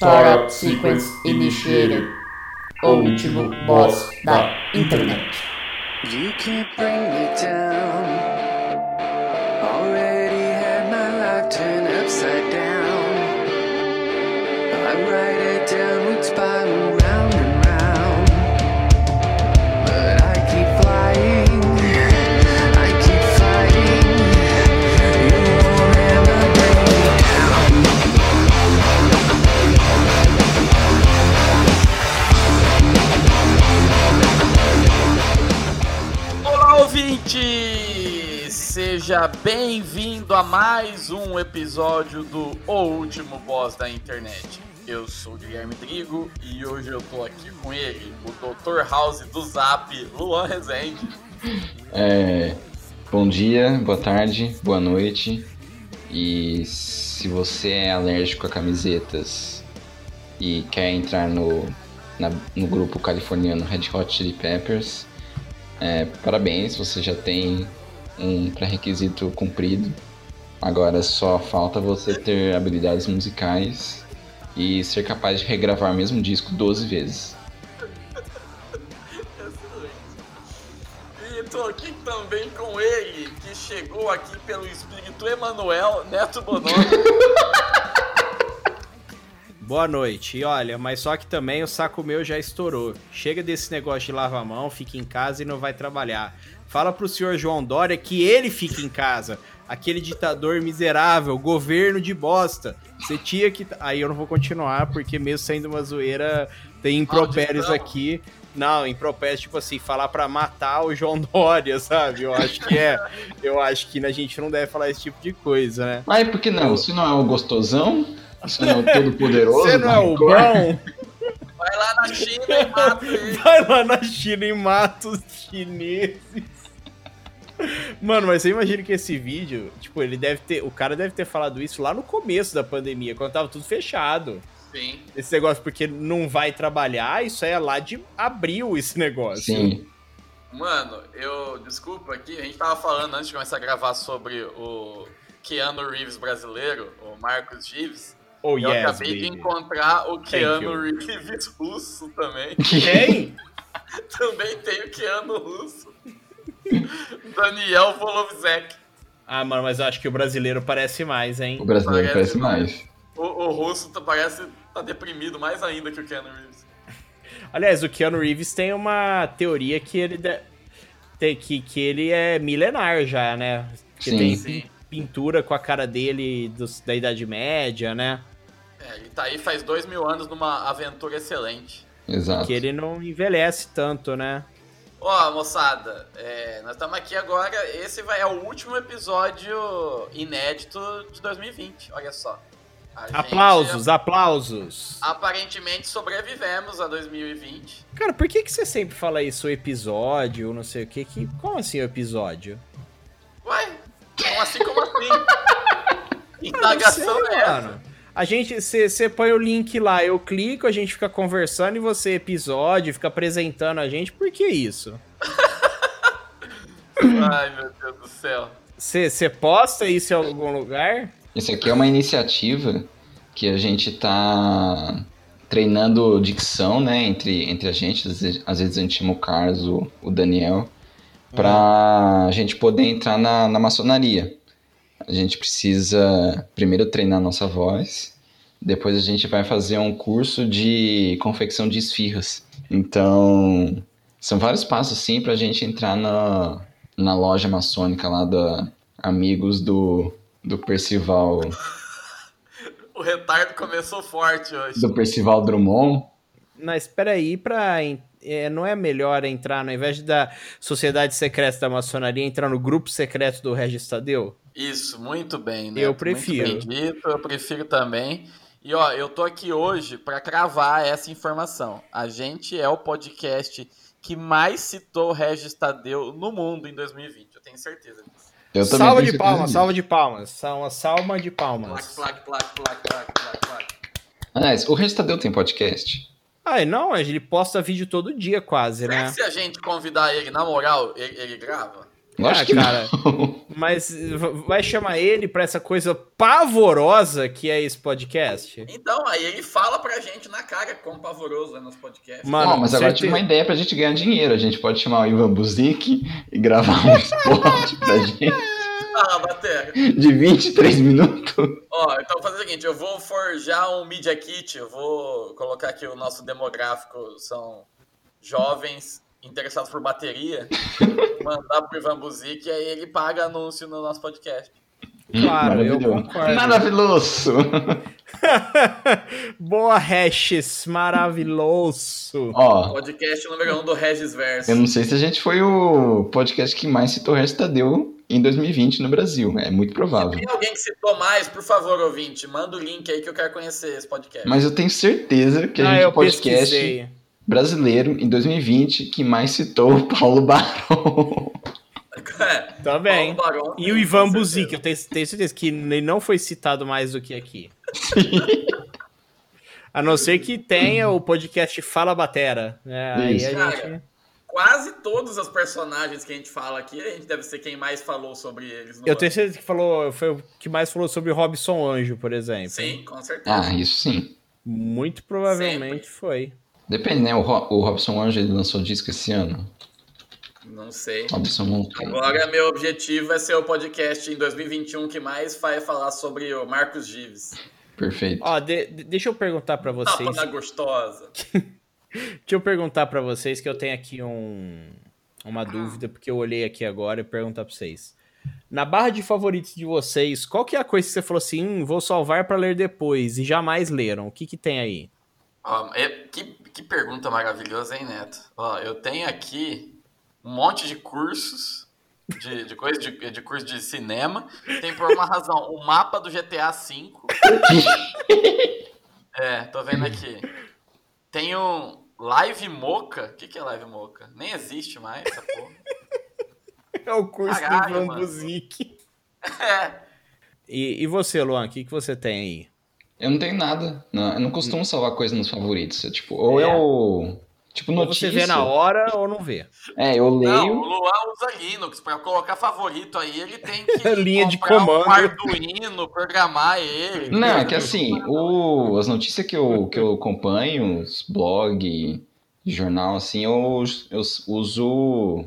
Startup Sequence Initiated. O último boss da internet. You can't bring me down. Ouvinte! Seja bem-vindo a mais um episódio do O Último Boss da Internet. Eu sou o Guilherme Drigo e hoje eu tô aqui com ele, o Dr. House do Zap, Luan Rezende. É, bom dia, boa tarde, boa noite. E se você é alérgico a camisetas e quer entrar no, na- no grupo californiano Red Hot Chili Peppers, é, parabéns, você já tem um pré-requisito cumprido. Agora só falta você ter habilidades musicais e ser capaz de regravar o mesmo disco 12 vezes. E tô aqui também com ele, que chegou aqui pelo espírito Emanuel Neto Bonomi. Boa noite. E olha, mas só que também o saco meu já estourou. Chega desse negócio de lavar a mão, fica em casa e não vai trabalhar. Fala pro senhor João Dória que ele fique em casa. Aquele ditador miserável, governo de bosta. Você tinha que. Aí eu não vou continuar, porque mesmo sendo uma zoeira, tem impropérios Maldição. aqui. Não, impropérios, tipo assim, falar pra matar o João Dória, sabe? Eu acho que é. Eu acho que a gente não deve falar esse tipo de coisa, né? Mas por que não? Você não é o gostosão? Você não é o todo-poderoso? Você não é o Record? bom? Vai lá na China e mata ele. Vai lá na China e mata os chineses. Mano, mas você imagina que esse vídeo, tipo, ele deve ter. O cara deve ter falado isso lá no começo da pandemia, quando tava tudo fechado. Sim. Esse negócio, porque não vai trabalhar, isso é lá de abril esse negócio. Sim. Mano, eu. Desculpa aqui, a gente tava falando antes de começar a gravar sobre o Keanu Reeves brasileiro, o Marcos Gives. Oh, eu yes, acabei de baby. encontrar o Keanu. Reeves russo também. Quem? também tem o Keanu russo. Daniel Volovzek. Ah, mano, mas eu acho que o brasileiro parece mais, hein? O brasileiro Parece parece mais. O, o russo tá- parece tá deprimido mais ainda que o Keanu Reeves. Aliás, o Keanu Reeves tem uma teoria que ele de- tem que, que ele é milenar já, né? Que Sim. tem Sim. pintura com a cara dele dos- da Idade Média, né? É, ele tá aí faz dois mil anos numa aventura excelente. Exato. Que ele não envelhece tanto, né? Ó, moçada, é, nós estamos aqui agora. Esse vai é o último episódio inédito de 2020. Olha só. A gente, Aplausos, aplausos. aparentemente sobrevivemos a 2020. Cara, por que, que você sempre fala isso, o episódio, não sei o que? que como assim o episódio? Ué, como assim, como assim? Indagação é essa? mano. A gente, você põe o link lá, eu clico, a gente fica conversando e você episódio, fica apresentando a gente. Por que isso? Ai, meu Deus do céu. Você posta isso em algum lugar? Esse aqui é uma iniciativa que a gente tá treinando dicção, né, entre, entre a gente. Às vezes, às vezes a gente chama o Carlos, o, o Daniel, pra gente poder entrar na, na maçonaria. A gente precisa primeiro treinar nossa voz, depois a gente vai fazer um curso de confecção de esfirras. Então, são vários passos, sim, pra gente entrar na, na loja maçônica lá da Amigos do, do Percival, O retardo começou forte hoje. do Percival Drummond. Mas peraí, pra. en- é, não é melhor entrar, ao invés da Sociedade Secreta da Maçonaria, entrar no grupo secreto do Regis Tadeu? Isso, muito bem, né? Eu prefiro. Muito bem dito, eu prefiro também. E ó, eu tô aqui hoje pra cravar essa informação. A gente é o podcast que mais citou o Regis Tadeu no mundo em 2020. Eu tenho certeza disso. Eu também salva de palmas, salva de palmas. Uma salva de Plaque, palmas. plaque, plaque, plaque, plaque, plaque, plaque. Aliás, o Regis Tadeu tem podcast? Ah, não, ele posta vídeo todo dia quase, Será né? que se a gente convidar ele na moral, ele, ele grava? Lógico Ah, que cara. não. Mas vai chamar ele pra essa coisa pavorosa que é esse podcast? Então, aí ele fala pra gente na cara quão pavoroso é nosso podcast. Mano, Ó, mas agora tive uma ideia pra gente ganhar dinheiro. A gente pode chamar o Ivan Buzik e gravar um spot pra gente Fala, Batera. de 23 minutos. Ó, então vou fazer o seguinte, eu vou forjar um Media Kit, eu vou colocar aqui o nosso demográfico, são jovens interessados por bateria, mandar pro Ivan Buzik e aí ele paga anúncio no nosso podcast. Claro, eu concordo. Maravilhoso. Boa, Hashes, maravilhoso. Ó, Podcast número 1 um do Regis Verso. eu não sei se a gente foi o podcast que mais citou Regis Tadeu em 2020 no Brasil. É muito provável. Tem alguém que citou mais, por favor, ouvinte, manda o link aí que eu quero conhecer esse podcast. Mas eu tenho certeza que a ah, gente é podcast pesquisei. brasileiro em 2020 que mais citou o Paulo Barão. É, Também. Barão, E o Ivan. Buzik, eu tenho, tenho certeza que ele não foi citado mais do que aqui. A não ser que tenha o podcast Fala Batera. né? Aí Isso. a gente... Cara, Quase todos os personagens que a gente fala aqui, a gente deve ser quem mais falou sobre eles. Eu ano. tenho certeza que falou, foi o que mais falou sobre Robson Anjo, por exemplo. Sim, com certeza. Ah, isso sim. Muito provavelmente foi. Depende, né? O, Ro- o Robson Anjo ele lançou disco esse ano. Não sei. Agora, meu objetivo é ser o podcast em 2021 que mais vai falar sobre o Marcos Gives. Perfeito. Ó, de- de- deixa eu perguntar pra Tapa vocês. na gostosa. Deixa eu perguntar pra vocês que eu tenho aqui um, uma dúvida, porque eu olhei aqui agora e perguntar pra vocês. Na barra de favoritos de vocês, qual que é a coisa que você falou assim, hum, vou salvar pra ler depois e jamais leram? O que que tem aí? É- que, que pergunta maravilhosa, hein, Neto? Ó, eu tenho aqui um monte de cursos, de, de coisa de, de curso de cinema. Tem por uma razão o mapa do GTA V. É, tô vendo aqui. Tem um Live Moca. O que, que é Live Moca? Nem existe mais essa porra. É o curso Caralho, do Ivan mano. Buzik. É. E, e você, Luan, o que, que você tem aí? Eu não tenho nada. Não, eu não costumo salvar coisa nos favoritos. Eu, tipo, ou É. eu. Tipo, Ou notícia. você vê na hora ou não vê. É, eu Não, o leio. Luan usa Linux. Pra colocar favorito aí, ele tem que Linha de comando. um Arduino, programar ele. Não, é que assim, o, as notícias que eu, que eu acompanho, os blog, jornal, assim, eu, eu uso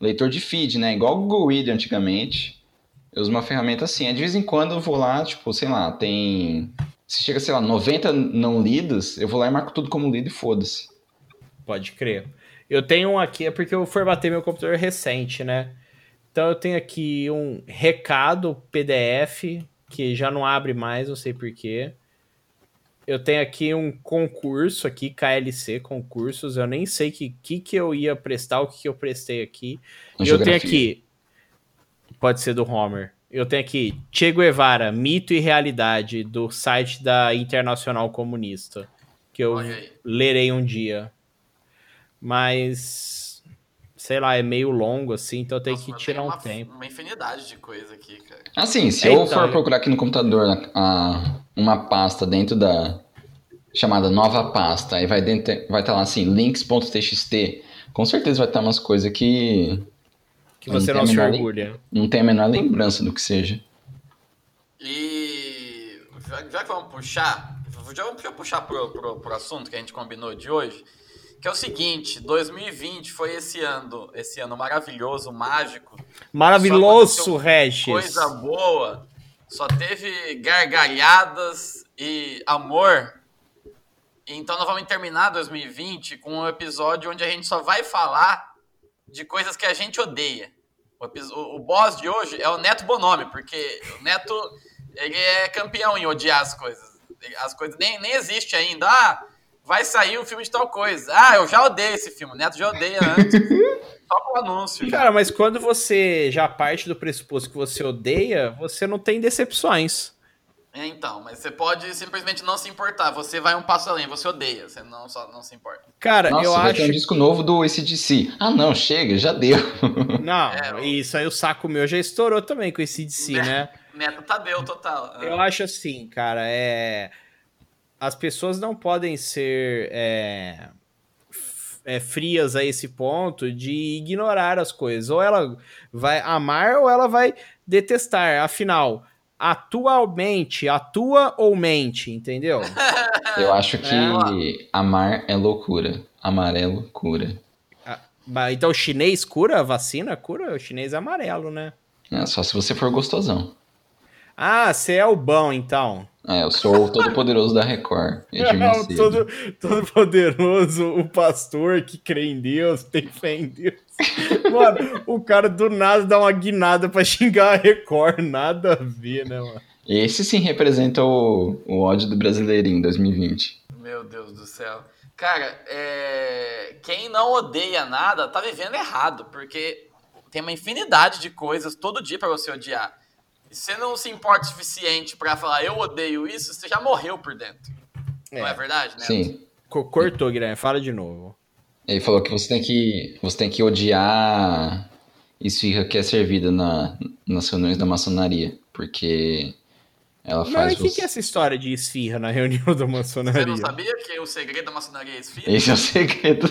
leitor de feed, né? Igual o Google Reader antigamente. Eu uso uma ferramenta assim. De vez em quando eu vou lá, tipo, sei lá, tem. Se chega, sei lá, 90 não lidos, eu vou lá e marco tudo como lido e foda-se. Pode crer. Eu tenho um aqui, é porque eu formatei meu computador recente, né? Então eu tenho aqui um recado PDF, que já não abre mais, não sei porquê. Eu tenho aqui um concurso aqui, KLC, concursos. Eu nem sei que que, que eu ia prestar, o que, que eu prestei aqui. E eu tenho aqui. Pode ser do Homer. Eu tenho aqui Che Guevara, Mito e Realidade, do site da Internacional Comunista. Que eu lerei um dia. Mas. Sei lá, é meio longo assim, então eu tenho Nossa, que tirar tem um uma, tempo. Uma infinidade de coisa aqui, cara. Assim, se É, eu então, for eu- procurar aqui no computador a- uma pasta dentro da chamada nova pasta, aí vai dentro, vai estar lá assim, links.txt, com certeza vai estar umas coisas que Que você não não se orgulha. não tem a menor lembrança do que seja. E já, que vamos puxar, já vamos puxar pro, pro, pro assunto que a gente combinou de hoje, que é o seguinte, 2020 foi esse ano, esse ano maravilhoso, mágico, Maravilhoso, Regis. coisa boa, só teve gargalhadas e amor. Então nós vamos terminar 2020 com um episódio onde a gente só vai falar de coisas que a gente odeia. O, o- boss de hoje é o Neto Bonomi, porque o Neto ele é campeão em odiar as coisas. As coisas nem, nem existe ainda. Ah, vai sair um filme de tal coisa. Ah, eu já odeio esse filme. O Neto já odeia antes. só com o anúncio. já. Cara, mas quando você já parte do pressuposto que você odeia, você não tem decepções. É, então, mas você pode simplesmente não se importar. Você vai um passo além, você odeia, você não, só não se importa. Cara, Nossa, eu vai acho. ter um disco novo do ACDC. Ah, não, chega, já deu. Não, É, isso aí o saco meu já estourou também com esse DC, né? Neto Tadeu, total. Ah, Eu acho assim, cara, é. As pessoas não podem ser. é, é, frias a esse ponto de ignorar as coisas. Ou ela vai amar ou ela vai detestar. Afinal, atualmente, atua ou mente, entendeu? Eu acho que É. amar é loucura. Amarelo cura. Bah, Então o chinês cura a vacina? Cura? O chinês é amarelo, né? É, só se você for gostosão. Ah, você é o bom, então. É, eu sou o todo-poderoso da Record. Não, Macedo. todo, todo poderoso, o pastor que crê em Deus, tem fé em Deus. Mano, o cara do nada dá uma guinada pra xingar a Record, nada a ver, né, mano? Esse sim representa o, o ódio do brasileirinho em 2020. Meu Deus do céu. Cara, é, quem não odeia nada tá vivendo errado, porque tem uma infinidade de coisas todo dia pra você odiar. E se você não se importa o suficiente pra falar eu odeio isso, você já morreu por dentro. Não é verdade, né? Sim. Co- Cortou, Guilherme, fala de novo. Ele falou que você tem que, você tem que odiar esfirra que é servida na, nas reuniões da maçonaria, porque ela Mas faz o que, você... que é essa história de esfirra na reunião da Você maçonaria? não sabia que o segredo da maçonaria é esfirra? Esse é o segredo.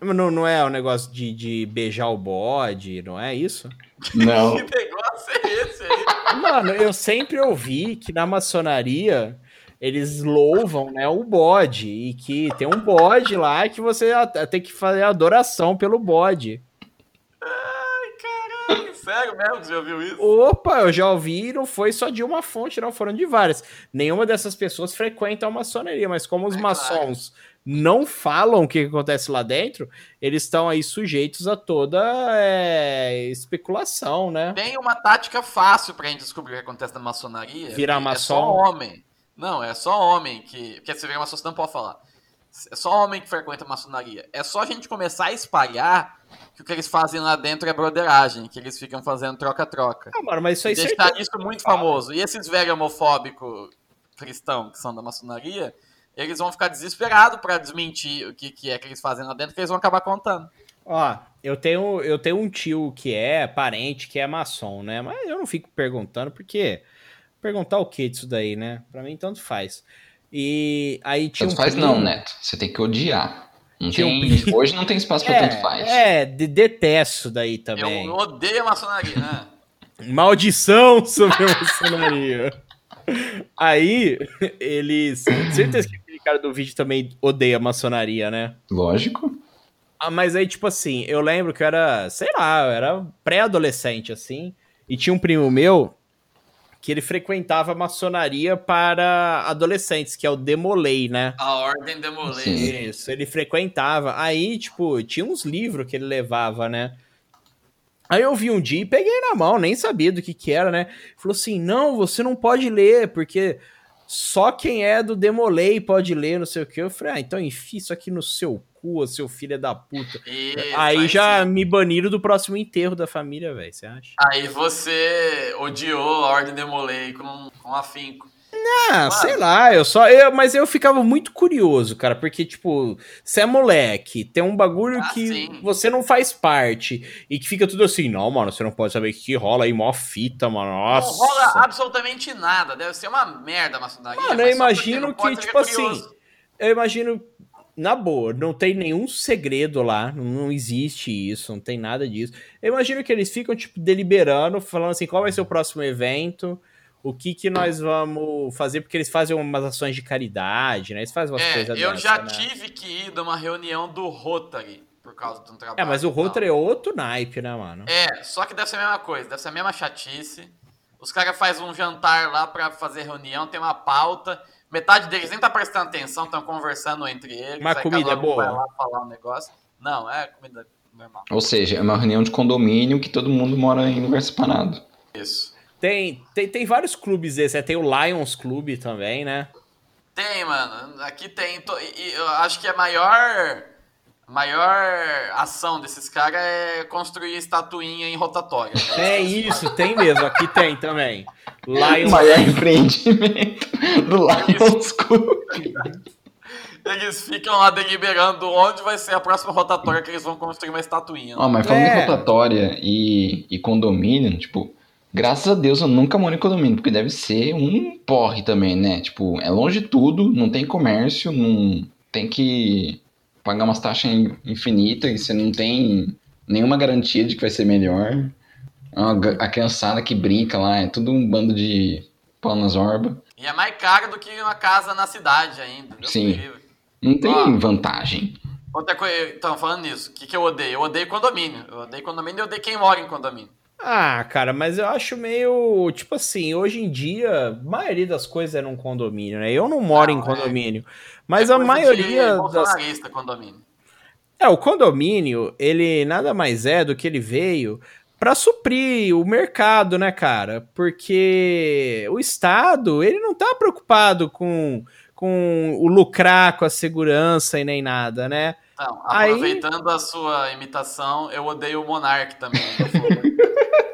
Não, não é o negócio de, de beijar o bode, não é isso? Não. Que negócio é esse aí? Mano, eu sempre ouvi que na maçonaria eles louvam, né, o bode e que tem um bode lá que você tem que fazer adoração pelo bode. Caralho, sério mesmo que você ouviu isso? Opa, eu já ouvi, e não foi só de uma fonte, não, foram de várias. Nenhuma dessas pessoas frequenta a maçonaria, mas como os É maçons não falam o que acontece lá dentro, eles estão aí sujeitos a toda é, especulação, né? Tem uma tática fácil pra gente descobrir o que acontece na maçonaria. Virar que maçom? É só homem. Não, é só homem que. Porque se virar maçom, você não pode falar. É só homem que frequenta a maçonaria. É só a gente começar a espalhar que o que eles fazem lá dentro é broderagem, que eles ficam fazendo troca-troca. Ah, mano, mas isso aí Deixar certeza. isso muito famoso. E esses velhos homofóbicos cristãos que são da maçonaria, eles vão ficar desesperados pra desmentir o que, que é que eles fazem lá dentro, que eles vão acabar contando. Ó, eu tenho, eu tenho um tio que é parente, que é maçom, né? Mas eu não fico perguntando, porque perguntar o que disso daí, né? Pra mim, tanto faz. E aí tinha Tanto um faz primo- não, Neto. Você tem que odiar. Não tem- primo- Hoje não tem espaço pra tanto faz. É, é de, detesto daí também. Eu odeio a maçonaria, né? Maldição sobre a maçonaria. Aí, eles. Certeza que cara do vídeo também odeia a maçonaria, né? Lógico. Ah, mas aí, tipo assim, eu lembro que eu era, sei lá, eu era pré-adolescente, assim, e tinha um primo meu que ele frequentava a maçonaria para adolescentes, que é o Demolei, né? A ordem demolei. Isso, ele frequentava. Aí, tipo, tinha uns livros que ele levava, né? Aí eu vi um dia e peguei na mão, nem sabia do que que era, né? Falou assim, não, você não pode ler, porque só quem é do Demolei pode ler, não sei o que. Eu falei, ah, então enfia isso aqui no seu cu, seu filho da puta. Isso, Aí já sim. me baniram do próximo enterro da família, velho, você acha? Aí você odiou a ordem demolei com, com afinco. Ah, Mano. sei lá, eu só. Eu, mas eu ficava muito curioso, cara, porque, tipo, você é moleque, tem um bagulho Ah, que sim. você não faz parte e que fica tudo assim, não, mano, você não pode saber o que rola aí, mó fita, mano. Nossa. Não rola absolutamente nada. Deve ser uma merda a maçonaria. Mano, eu imagino não que, tipo assim, eu imagino, na boa, não tem nenhum segredo lá, não existe isso, não tem nada disso. Eu imagino que eles ficam, tipo, deliberando, falando assim, qual vai ser o próximo evento, o que que nós vamos fazer, porque eles fazem umas ações de caridade, né? Eles fazem umas É, coisas eu dessa, já né? tive que ir de uma reunião do Rotary por causa de um trabalho. É, mas o. Rotary é outro naipe, né, mano? É, só que deve ser a mesma coisa, deve ser a mesma chatice. Os caras fazem um jantar lá pra fazer reunião, tem uma pauta. Metade deles nem tá prestando atenção, estão conversando entre eles. Mas aí comida cada um é boa? vai lá falar um negócio. Não, é comida normal. Ou seja, é uma reunião de condomínio que todo mundo mora em lugar separado. Isso. Tem, tem, tem vários clubes desses, é, tem o Lions Club também, né? Tem, mano. Aqui tem. eu acho que a maior. a maior ação desses caras é construir estatuinha em rotatória. É isso, tem mesmo, aqui tem também. O Lions maior empreendimento do Lions Club. Eles ficam lá deliberando onde vai ser a próxima rotatória que eles vão construir uma estatuinha. Ó, mas falando É. em rotatória e, e condomínio, tipo, graças a Deus eu nunca moro em condomínio, porque deve ser um porre também, né? Tipo, é longe de tudo, não tem comércio, não tem que pagar umas taxas in- infinitas e você não tem nenhuma garantia de que vai ser melhor. A, ga- a criançada que brinca lá, é tudo um bando de pau nas orbas. E é mais caro do que uma casa na cidade ainda. Deus Sim. Não tem Ó. vantagem. Outra coisa, então, falando nisso, o que, que eu odeio? Eu odeio condomínio. Eu odeio condomínio e eu odeio quem mora em condomínio. Ah, cara, mas eu acho meio. Tipo assim, hoje em dia, a maioria das coisas é num condomínio, né? Eu não moro Não, em é- condomínio. Mas É a coisa maioria das. condomínio. É, o condomínio, ele nada mais é do que ele veio para suprir o mercado, né, cara? Porque o Estado, ele não tá preocupado com, com o lucrar com a segurança e nem nada, né? Então, Aí- aproveitando a sua imitação, eu odeio o Monark também.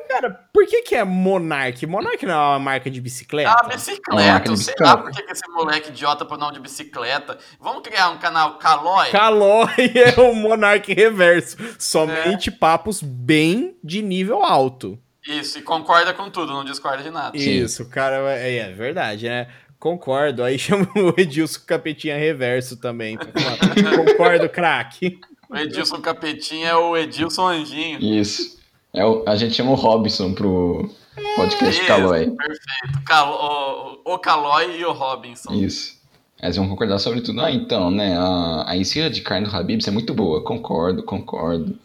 Cara, por que que é Monark? Monark não é uma marca de É bicicleta? É uma bicicleta, sei bicicleta. lá por que que esse moleque idiota põe o nome de bicicleta. Vamos criar um canal Calói? Calói é o Monark reverso. Somente papos bem de nível alto. Isso, e concorda com tudo, não discorda de nada. Isso, cara, é, é verdade, né? Concordo. Aí chama o Edilson Capetinha Reverso também. Concordo, craque. O Edilson Capetinha é o Edilson Anjinho. Isso. É o- a gente chama o Robson pro podcast Isso, Calói. Perfeito. Calo- o, o Calói e o Robinson. Isso. Eles vão concordar sobre tudo. Ah, então, né? A, a ensina de carne do Habibs é muito boa. Concordo, concordo.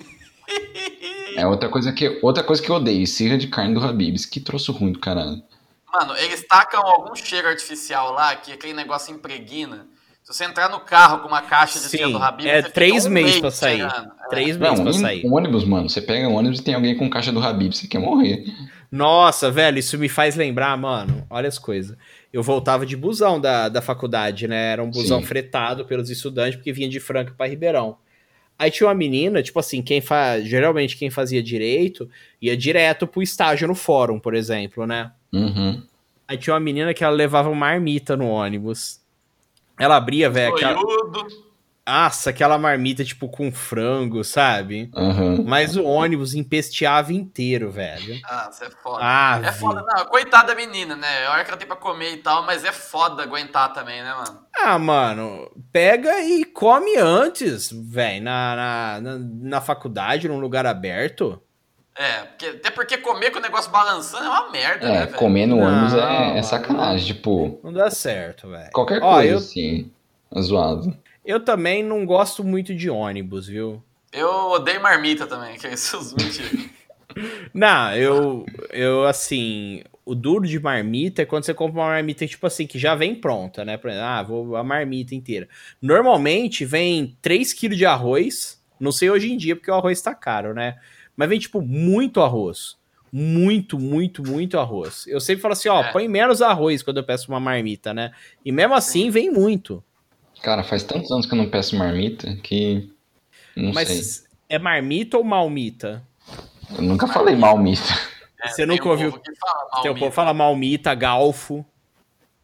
É outra coisa que, outra coisa que eu odeio, esfirra de carne do Habibs. Que troço ruim do caralho. Mano, eles tacam algum cheiro artificial lá, que aquele negócio impregna. Se você entrar no carro com uma caixa de Sim, do Habib, é você três fica um meses pra sair. cheirando. É. Três meses Não, pra sair. um ônibus, mano. Você pega um ônibus e tem alguém com caixa do Habibs. Você quer morrer. Nossa, velho, isso me faz lembrar, mano. Olha as coisas. Eu voltava de busão da, da faculdade, né? Era um busão Sim. fretado pelos estudantes, porque vinha de Franca pra Ribeirão. Aí tinha uma menina, tipo assim, quem faz. Geralmente quem fazia direito ia direto pro estágio no fórum, por exemplo, né? Uhum. Aí tinha uma menina que ela levava uma marmita no ônibus. Ela abria, velho, aquela... Nossa, aquela marmita, tipo, com frango, sabe? Aham. Mas o ônibus empesteava inteiro, velho. Ah, você é foda. Ah, é foda, não. Coitada da menina, né? A hora que ela tem pra comer e tal, mas é foda aguentar também, né, mano? Ah, mano, pega e come antes, velho, na, na, na, na faculdade, num lugar aberto. É, porque, até porque comer com o negócio balançando é uma merda, né, É, velho? comer no Não, ônibus é, é sacanagem. Tipo, Não dá certo, velho. qualquer Ó, coisa eu- assim. É zoado. Eu também não gosto muito de ônibus, viu? Eu odeio marmita também, que é isso, mentira. Não, eu, eu, assim, o duro de marmita é quando você compra uma marmita, tipo assim, que já vem pronta, né? Por exemplo, ah, vou a marmita inteira. Normalmente vem 3 kg de arroz, não sei hoje em dia, porque o arroz tá caro, né? Mas vem, tipo, muito arroz. Muito, muito, muito arroz. Eu sempre falo assim, ó, É. põe menos arroz quando eu peço uma marmita, né? E mesmo assim vem muito. Cara, faz tantos anos que eu não peço marmita que. Não Mas sei. é marmita ou malmita? Eu nunca falei malmita. É, Você nunca ouviu- fala malmita, povo fala malmita, galfo.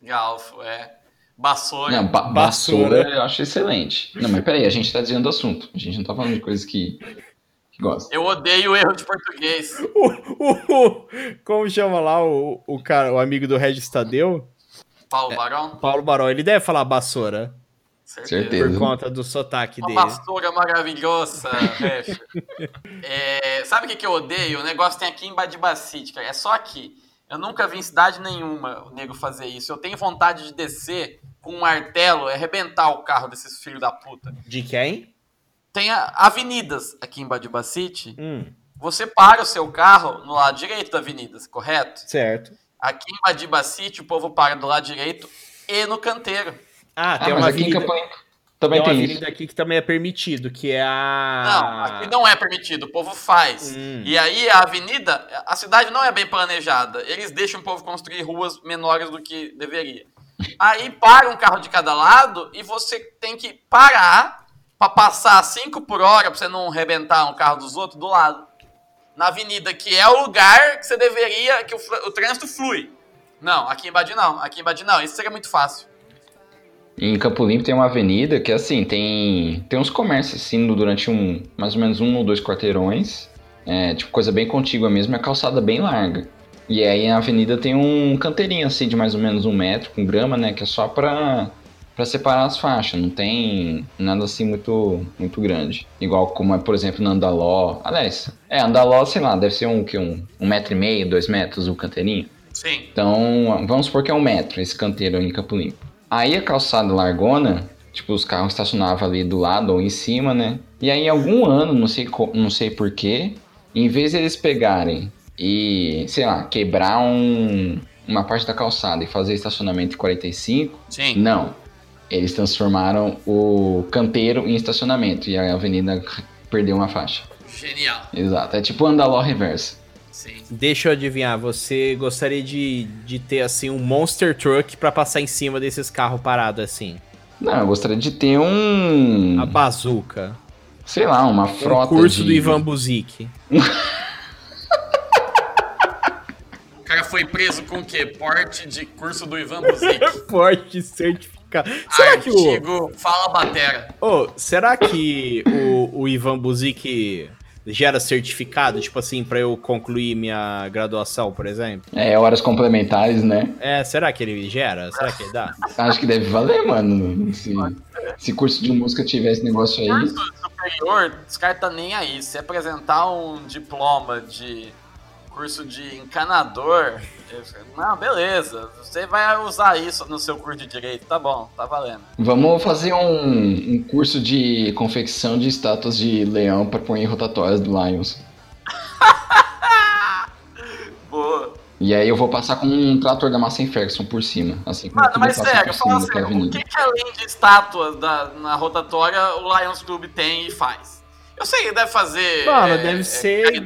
galfo, é. Vassoura. Não, ba Vassoura. basura eu acho excelente. Não, mas peraí, a gente tá desviando do assunto. A gente não tá falando de coisas que, que gosta. Eu odeio o erro de português. O- o- o- como chama lá o, o cara, o amigo do Regis Tadeu? Paulo Barão, Paulo Baró, ele deve falar vassoura certeza. Certeza. por conta do sotaque Uma dele. vassoura maravilhosa. É, sabe o que, que eu odeio? O negócio tem aqui em Badibacite, cara. É só aqui. Eu nunca vi em cidade nenhuma o nego fazer isso. Eu tenho vontade de descer com um martelo e arrebentar o carro desses filhos da puta. De quem? Tem avenidas aqui em Badibacite. Hum, Você para o seu carro no lado direito da avenida, correto? certo. Aqui em Badibacite, o povo para do lado direito e no canteiro. Ah, Ah, tem mas uma aqui em avenida, Campo Limpo tem também uma tem, avenida isso. aqui que também é permitido, que é Não, a... aqui não é permitido, o povo faz. Hum. E aí a avenida, a cidade não é bem planejada. Eles deixam o povo construir ruas menores do que deveria. Aí para um carro de cada lado e você tem que parar pra passar 5 por hora pra você não arrebentar um carro dos outros do lado. Na avenida, que é o lugar que você deveria, que o, o trânsito flui. Não, aqui em Badi não, aqui em Badi não, isso seria muito fácil. Em Campo Limpo tem uma avenida que, assim, tem, tem uns comércios, assim, durante um, mais ou menos um ou dois quarteirões. É, tipo, coisa bem contígua mesmo, é calçada bem larga. E aí a avenida tem um canteirinho, assim, de mais ou menos um metro, com grama, né, que é só pra para separar as faixas, não tem nada assim muito muito grande. Igual como é, por exemplo, no Andaló. Aliás, é, Andaló, sei lá, deve ser um, que, um, um metro e meio, dois metros o canteirinho. Sim. Então, vamos supor que é um metro esse canteiro em Campo Limpo. Aí a calçada largona, tipo, os carros estacionavam ali do lado ou em cima, né? E aí, algum ano, não sei, não sei porquê, em vez de eles pegarem e, sei lá, quebrar um, uma parte da calçada e fazer estacionamento em 45, Sim. não. Eles transformaram o canteiro em estacionamento e a avenida perdeu uma faixa. Genial. Exato. É tipo Andaló reverso. Sim. Deixa eu adivinhar, você gostaria de, de ter assim um monster truck pra passar em cima desses carros parados assim? Não, eu gostaria de ter um. A bazuca. Sei lá, uma Um frota. curso de... do Ivan Buzik. O cara foi preso com o quê? Porte de curso do Ivan Buzik. Forte certificado. Será que o, Artigo Fala Batera. Ô, será que o, o Ivan Buzik gera certificado, tipo assim, pra eu concluir minha graduação, por exemplo? É, horas complementares, né? É, será que ele gera? Será que ele dá? Acho que deve valer, mano. Se, se curso de música tivesse negócio aí. Curso superior, os caras tá nem aí. Se apresentar um diploma de curso de encanador, não, beleza. Você vai usar isso no seu curso de direito, tá bom, tá valendo. Vamos fazer um, um curso de confecção de estátuas de leão pra pôr em rotatórias do Lions. Boa. E aí eu vou passar com um trator da Massey Ferguson por cima. Assim como Mano, tudo mas passa sério, por fala sério, o avenida. que, que além de estátuas da, na rotatória o Lions Club tem e faz? Eu sei que deve fazer. Mano, é, deve é, ser-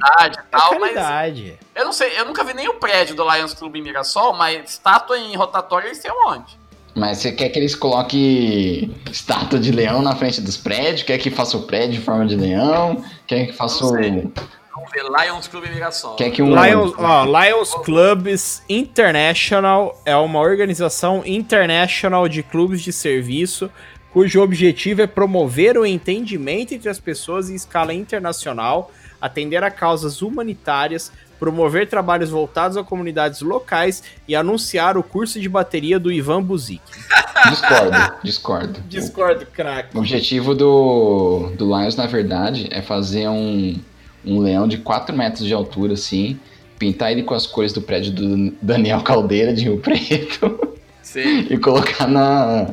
Caridade e É tal, mas. caridade. Eu não sei, eu nunca vi nem o prédio do Lions Club em Mirassol, mas estátua em rotatória eles têm onde? Mas você quer que eles coloquem estátua de leão na frente dos prédios? Quer que faça o prédio em forma de leão? Quer que faça Não o. sei. Vamos ver, Lions Club em Mirassol. Quer que um. Lions, ó, Lions Clubs International é uma organização internacional de clubes de serviço cujo objetivo é promover o entendimento entre as pessoas em escala internacional, atender a causas humanitárias, promover trabalhos voltados a comunidades locais e anunciar o curso de bateria do Ivan Buzik. Discordo, discordo. Discordo, craque. O objetivo do, do Lions, na verdade, é fazer um, um leão de 4 metros de altura, assim, pintar ele com as cores do prédio do Daniel Caldeira de Rio Preto Sim. e colocar na,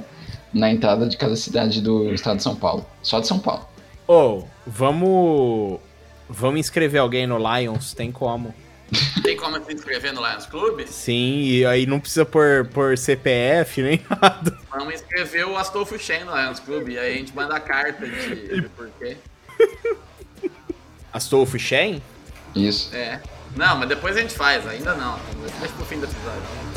na entrada de cada cidade do estado de São Paulo. Só de São Paulo. Ô, vamos. Vamos inscrever alguém no Lions, tem como. Tem como se inscrever no Lions Club? Sim, e aí não precisa por, por CPF nem nada. Vamos inscrever o Astolfo Shen no Lions Club. E aí a gente manda a carta de, de porquê. Astolfo Shen? Isso. É. Não, mas depois a gente faz, ainda não. Deixa pro fim do episódio.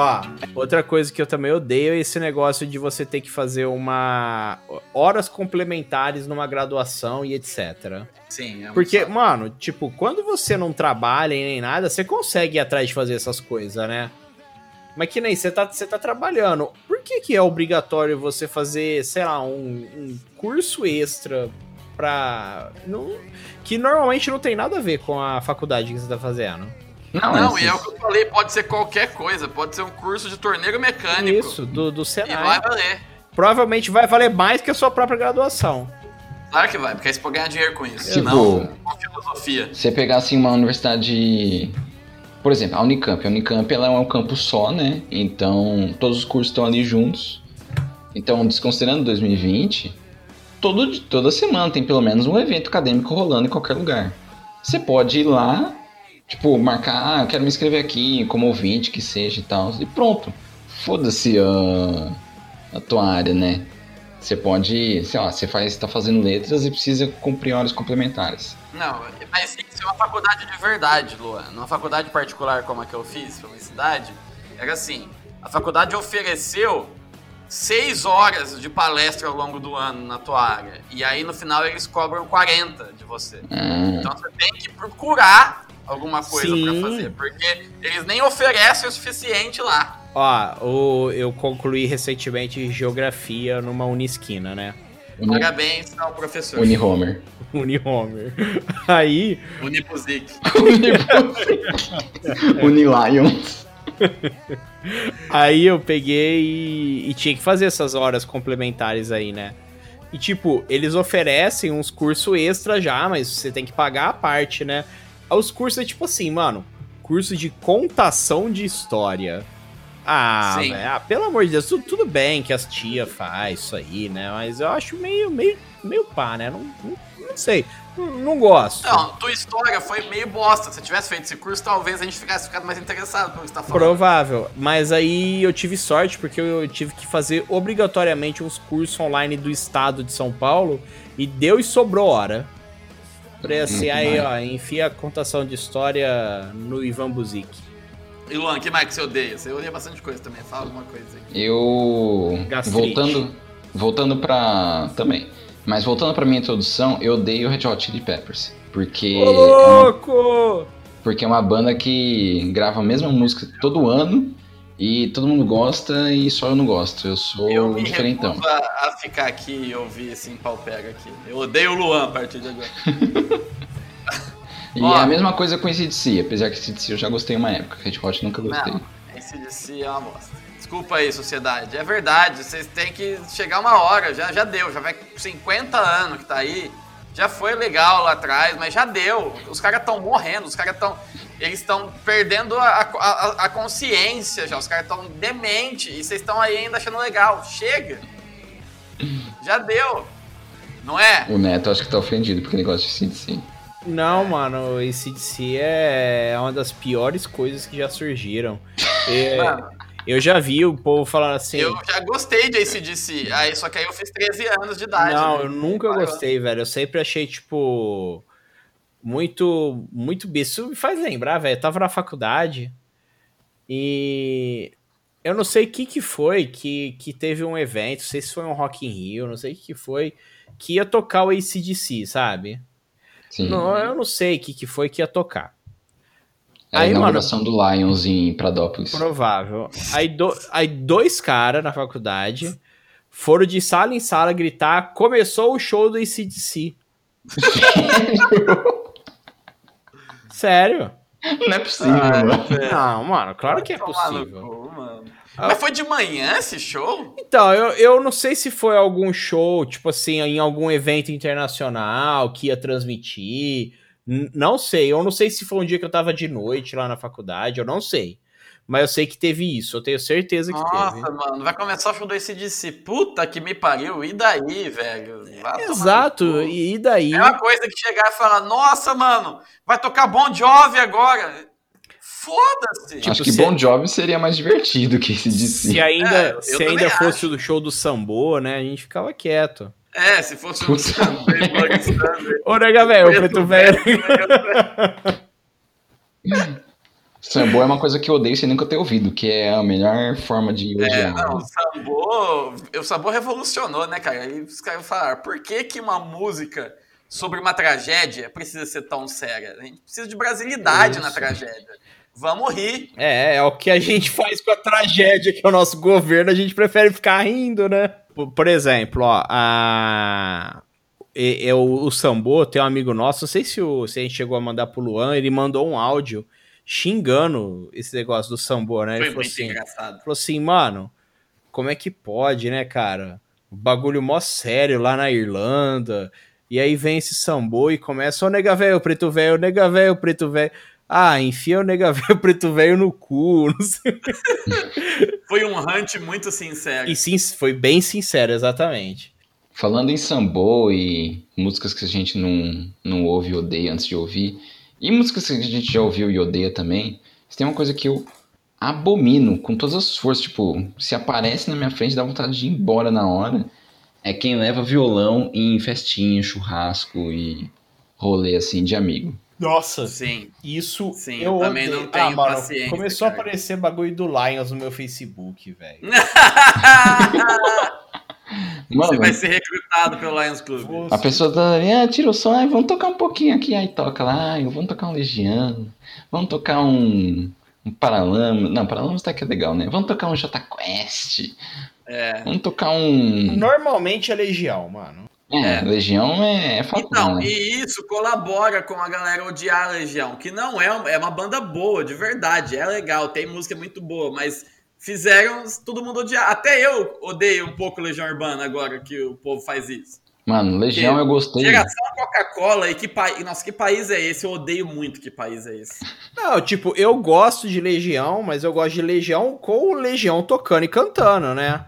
Ó, outra coisa que eu também odeio é esse negócio de você ter que fazer uma. horas complementares numa graduação e etc. Sim, é Porque, mano, tipo, quando você não trabalha e nem nada, você consegue ir atrás de fazer essas coisas, né? Mas que nem você tá, você tá trabalhando. Por que, que é obrigatório você fazer, sei lá, um, um curso extra pra. Não, que normalmente não tem nada a ver com a faculdade que você tá fazendo. Não, Não, é, e é o que eu falei, pode ser qualquer coisa. Pode ser um curso de torneiro mecânico. Isso, do, do E Senai. vai valer. Provavelmente vai valer mais que a sua própria graduação. Claro que vai, porque aí você pode ganhar dinheiro com isso. Tipo- Não, com filosofia. você pegar assim uma universidade. Por exemplo, a Unicamp. A Unicamp ela é um campus só, né? Então todos os cursos estão ali juntos. Então, desconsiderando 2020, todo, toda semana tem pelo menos um evento acadêmico rolando em qualquer lugar. Você pode ir lá, tipo, marcar, ah, eu quero me inscrever aqui como ouvinte, que seja e tal, e pronto. Foda-se a, a tua área, né? Você pode, sei lá, você faz, tá fazendo letras e precisa cumprir horas complementares. Não, mas isso é uma faculdade de verdade, Luan. Numa faculdade particular como a que eu fiz, Felicidade, era assim: a faculdade ofereceu seis horas de palestra ao longo do ano na tua área. E aí no final eles cobram 40 de você. Ah, Então você tem que procurar alguma coisa Sim. pra fazer. Porque eles nem oferecem o suficiente lá. Ó, o, eu concluí recentemente geografia numa Unisquina, né? Uni, Parabéns ao professor. Unihomer. Unihomer. Aí, Unipuzic. Unilions. Aí eu peguei e, e tinha que fazer essas horas complementares aí, né? E tipo, eles oferecem uns cursos extra já, mas você tem que pagar a parte, né? Os cursos é tipo assim, mano, curso de contação de história. Ah, velho, ah, pelo amor de Deus, tudo, tudo bem que as tia faz isso aí, né? Mas eu acho meio, meio, meio pá, né? Não, não, não sei, não, não gosto. Não, tua história foi meio bosta. Se tivesse feito esse curso, talvez a gente ficasse ficado mais interessado pelo que você tá falando. Provável, mas aí eu tive sorte porque eu tive que fazer obrigatoriamente uns cursos online do estado de São Paulo e deu e sobrou hora. Assim, Muito aí ó, enfia a contação de história no Ivan Buzik. E Luan, que mais que você odeia? Você odeia bastante coisa também. Fala alguma coisa aí. Eu. Gastrite. Voltando. Voltando pra. Também. Mas voltando pra minha introdução, eu odeio Red Hot Chili Peppers. Porque. Ô é uma- louco! porque é uma banda que grava a mesma música todo ano. E todo mundo gosta e só eu não gosto. Eu sou Eu me diferentão. a, a ficar aqui e ouvir esse pau pega aqui. Eu odeio o Luan a partir de agora. E Ó. é a mesma coisa com esse DC, apesar que esse DC eu já gostei uma época. Red Hot nunca gostei. Não, esse DC é uma bosta. Desculpa aí, sociedade. É verdade, vocês têm que chegar uma hora, já, já deu, já vai 50 anos que tá aí. Já foi legal lá atrás, mas já deu. Os caras estão morrendo, os caras estão. Eles estão perdendo a, a, a consciência já, os caras estão demente e vocês estão aí ainda achando legal. Chega! Já deu! Não é? O Neto acho que tá ofendido porque ele gosta de CDC. Não, mano, esse DC é uma das piores coisas que já surgiram. É, Mano, eu já vi o povo falando assim. eu já gostei de ACDC, aí, só que aí eu fiz 13 anos de idade. Não, né? eu nunca Parou. gostei, velho. Eu sempre achei, tipo, muito, muito bicho. Isso me faz lembrar, velho. Eu tava na faculdade e eu não sei o que que foi que, que teve um evento, não sei se foi um Rock in Rio, não sei o que que foi, que ia tocar o ACDC, sabe? Sim. Não, eu não sei o que que foi que ia tocar. É a aí, inauguração do Lions em Pradópolis. Provável. Aí, do- aí dois caras na faculdade foram de sala em sala gritar: começou o show do ACDC. Sério? Não é possível, Ah, mano. velho. Não, mano, claro que é possível. cu, mano. Ah. Mas foi de manhã esse show? Então, eu, eu não sei se foi algum show, tipo assim, em algum evento internacional que ia transmitir. Não sei. Eu não sei se foi um dia que eu tava de noite lá na faculdade, eu não sei. Mas eu sei que teve isso, eu tenho certeza que Nossa, teve. mano, vai começar o show do ACDC. Puta que me pariu, e daí, velho? Vai Exato, e daí? É uma coisa que chegar e falar, nossa, mano, vai tocar Bon Jovi agora. Foda-se. Tipo, acho que se- Bon Jovi seria mais divertido que esse DC. Se ainda, É, se ainda fosse acho. do show do Sambo, né, a gente ficava quieto. É, se fosse um samba, Slug Thunder, Ô, nega velho, o preto velho. Sambo é uma coisa que eu odeio sem nunca ter ouvido, que é a melhor forma de É, odiar. não, o Sambo, o Sambo revolucionou, né, cara? E os caras falaram, por que que uma música sobre uma tragédia precisa ser tão séria? A gente precisa de brasilidade na Isso. tragédia. Vamos rir. É, é o que a gente faz com a tragédia que é o nosso governo, a gente prefere ficar rindo, né? Por, por exemplo, ó, a... e- eu- o Sambo tem um amigo nosso, não sei se, o, se a gente chegou a mandar pro Luan, ele mandou um áudio xingando esse negócio do Sambo, né? Ele Foi falou muito assim, engraçado. falou assim, mano, como é que pode, né, cara? Bagulho mó sério lá na Irlanda. E aí vem esse sambô e começa, ô nega velho, preto velho, nega velho, preto velho. Ah, enfia o nega velho, preto velho no cu. Não sei. Foi um hunt muito sincero. E sim, foi bem sincero, exatamente. Falando em Sambo e músicas que a gente não, não ouve e odeia antes de ouvir, e músicas que a gente já ouviu e odeia também, tem uma coisa que eu abomino com todas as forças, tipo, se aparece na minha frente dá vontade de ir embora na hora, é quem leva violão em festinha, churrasco e rolê assim de amigo. Nossa, Sim. isso Sim, eu eu também odeio. não tenho ah, mano, paciência, começou a cara. aparecer bagulho do Lions no meu Facebook, velho. Você vai ser recrutado pelo Lions Club. a pessoa tá ali, ah, tira o som, ah, vamos tocar um pouquinho aqui, aí toca lá, ah, vamos tocar um Legião, vamos tocar um, um Paralamas, não, Paralamas tá que é legal, né? Vamos tocar um J Quest, É. vamos tocar um... Normalmente é Legião, mano. É, É. Legião é, é fatal, Então, né? e isso colabora com a galera odiar a Legião, que não é, um- é uma banda boa, de verdade, é legal, tem música muito boa, mas fizeram todo mundo odiar. Até eu odeio um pouco Legião Urbana agora que o povo faz isso. Mano, Legião eu gostei. Geração Coca-Cola, e que país. Nossa, que país é esse? Eu odeio muito que país é esse. Não, tipo, eu gosto de Legião, mas eu gosto de Legião com o Legião tocando e cantando, né?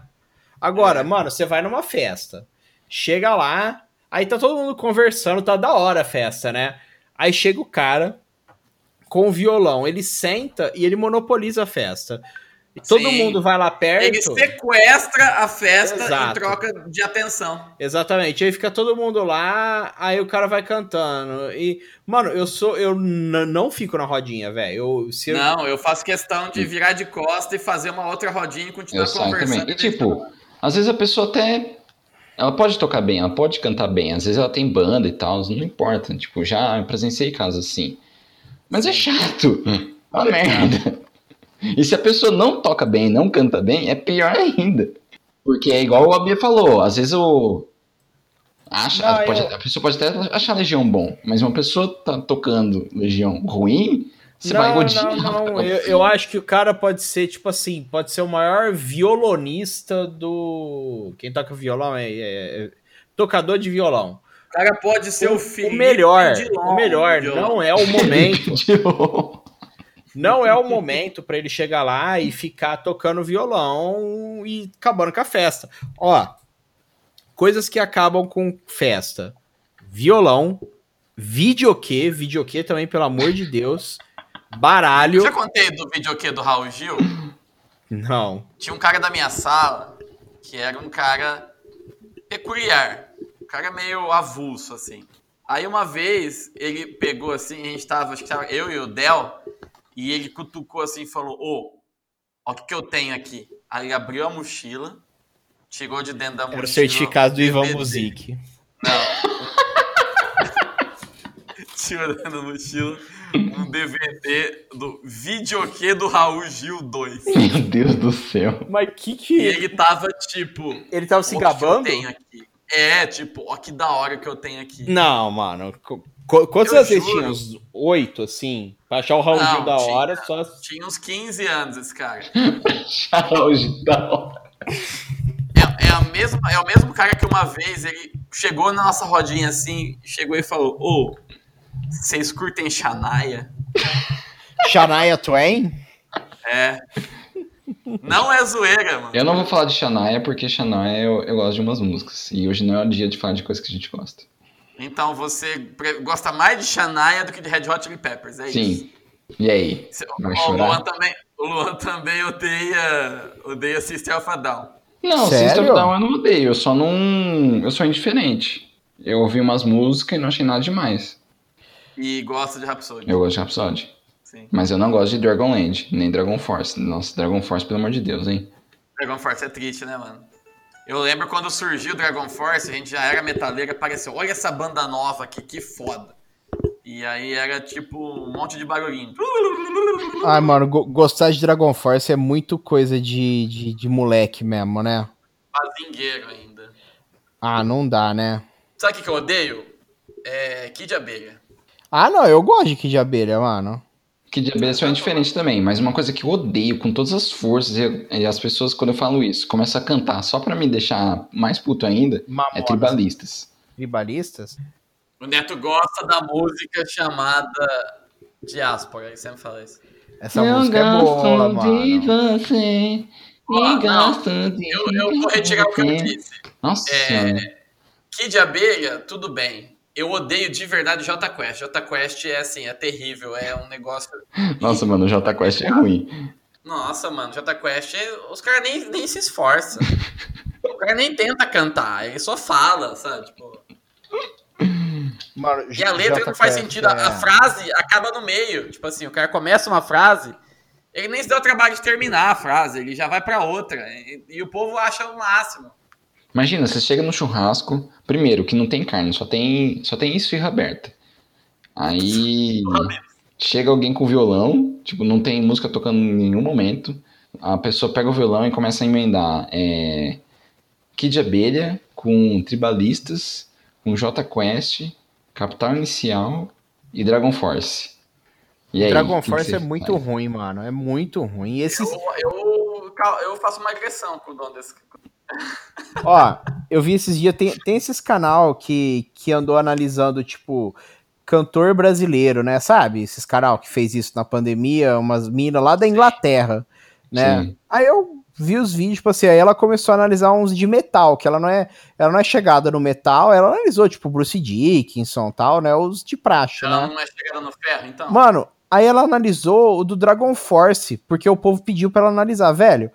Agora, É. mano, você vai numa festa, chega lá, aí tá todo mundo conversando, tá da hora a festa, né? Aí chega o cara com o violão, ele senta e ele monopoliza a festa. E todo Sim. mundo vai lá perto. Ele sequestra a festa Exato. em troca de atenção. Exatamente. Aí fica todo mundo lá, aí o cara vai cantando. E, mano, eu sou. Eu não fico na rodinha, velho. Eu, Não, eu faço questão de virar de costa e fazer uma outra rodinha e continuar Eu conversando. também. E tipo, às vezes a pessoa até. Ela pode tocar bem, ela pode cantar bem. Às vezes ela tem banda e tal, não importa. Tipo, já presenciei casos assim. Mas é chato. É uma merda. E se a pessoa não toca bem, não canta bem, é pior ainda. Porque é igual o Abia falou, às vezes o. Acha, Não, pode- eu- A pessoa pode até achar Legião bom, mas uma pessoa tá tocando Legião ruim, você vai odiar. Não, não, eu, eu acho que o cara pode ser, tipo assim, pode ser o maior violonista do. Quem toca violão é. é- é- Tocador de violão. O cara pode ser o, O, filho. o melhor, o melhor, não é o momento. Não é o momento pra ele chegar lá e ficar tocando violão e acabando com a festa. Ó, coisas que acabam com festa: violão, videokê, videokê também, pelo amor de Deus, baralho. Já contei do videokê do Raul Gil? Não. Tinha um cara da minha sala que era um cara peculiar. Um cara meio avulso, assim. Aí uma vez ele pegou assim, a gente tava, acho que tava eu e o Del, e ele cutucou assim e falou: Ô, ó o que, que eu tenho aqui. Aí ele abriu a mochila, tirou de dentro da mochila. Era o certificado do Ivan. Muzik. Não. Tirou dentro da mochila um DVD do videokê do Raul Gil 2. Meu Deus do céu. Mas que E que. ele tava tipo. Ele tava se "Ó, o gabando? tenho aqui?" É, tipo, ó que da hora que eu tenho aqui. Não, mano. Qu- qu- Quantos anos vocês juro. tinham? Uns oito, assim? Pra achar o Raul Não, Gil da tinha- hora, só. Tinha uns 15 anos esse cara. Hoje tá. É, é, a mesma, é o mesmo cara que uma vez ele chegou na nossa rodinha assim, chegou e falou: Ô, vocês curtem Xanaia? Shania Twain? É. Não é zoeira, mano. Eu não vou falar de Shania porque Shania eu, eu gosto de umas músicas. E hoje não é o dia de falar de coisas que a gente gosta. Então você gosta mais de Xanaia do que de Red Hot Chili Peppers, é isso? Sim. E aí? Vai o? Luan também, o Luan também odeia, odeia System of a Down. Não, Sério? System of a Down eu não odeio, eu só não. Eu sou indiferente. Eu ouvi umas músicas e não achei nada demais. E gosta de Rhapsody. Eu gosto de Rhapsody. Sim. Mas eu não gosto de Dragonland, nem Dragon Force. Nossa, Dragon Force, pelo amor de Deus, hein? Dragon Force é triste, né, mano? Eu lembro quando surgiu o Dragon Force, a gente já era metaleiro, apareceu, olha essa banda nova aqui, que foda. E aí era tipo um monte de barulhinho. Ai, mano, go- gostar de Dragon Force é muito coisa de, de, de moleque mesmo, né? Bazingueiro ainda. Ah, não dá, né? Sabe o que, que eu odeio? É Kid Abelha. Ah, não, eu gosto de Kid Abelha, mano. Que de abelha é indiferente também, mas uma coisa que eu odeio com todas as forças, e, e as pessoas, quando eu falo isso, começam a cantar só pra me deixar mais puto ainda, é Mamonas. tribalistas. Tribalistas? O Neto gosta da música chamada Diáspora, ele sempre fala isso. Essa música é boa, mano. você. Ó, não, Eu, eu vou retirar o que eu disse. Nossa, É, Kid Abelha, tudo bem. Eu odeio de verdade J Quest. J Quest é assim, é terrível, é um negócio. nossa, mano, o Jota Quest é ruim. Nossa, mano, J Quest, os caras nem, nem se esforçam. o cara nem tenta cantar, ele só fala, sabe? Tipo, Mano, e a letra não faz sentido, a, a é- frase acaba no meio. Tipo assim, o cara começa uma frase, ele nem se deu o trabalho de terminar a frase, ele já vai pra outra. E, e o povo acha o máximo. Imagina, você chega no churrasco, primeiro, que não tem carne, só tem, só tem esfirra aberta. Aí chega alguém com violão, tipo, não tem música tocando em nenhum momento. A pessoa pega o violão e começa a emendar é, Kid Abelha com Tribalistas, com J Quest, Capital Inicial e Dragon Force. E aí, Dragon Force você é muito faz? ruim, mano. É muito ruim. E esses, Eu, eu, eu faço uma agressão com o dono desse. Ó, eu vi esses dias, tem, tem esses canal que, que andou analisando, tipo, cantor brasileiro, né? Sabe? Esses canal que fez isso na pandemia, umas minas lá da Inglaterra, né? Sim. Aí eu vi os vídeos, tipo assim, aí ela começou a analisar uns de metal, que ela não é, ela não é chegada no metal, ela analisou, tipo, Bruce Dickinson e tal, né? Os de praxe, Ela né? não é chegada no ferro, então? Mano, aí ela analisou o do Dragon Force, porque o povo pediu pra ela analisar, velho.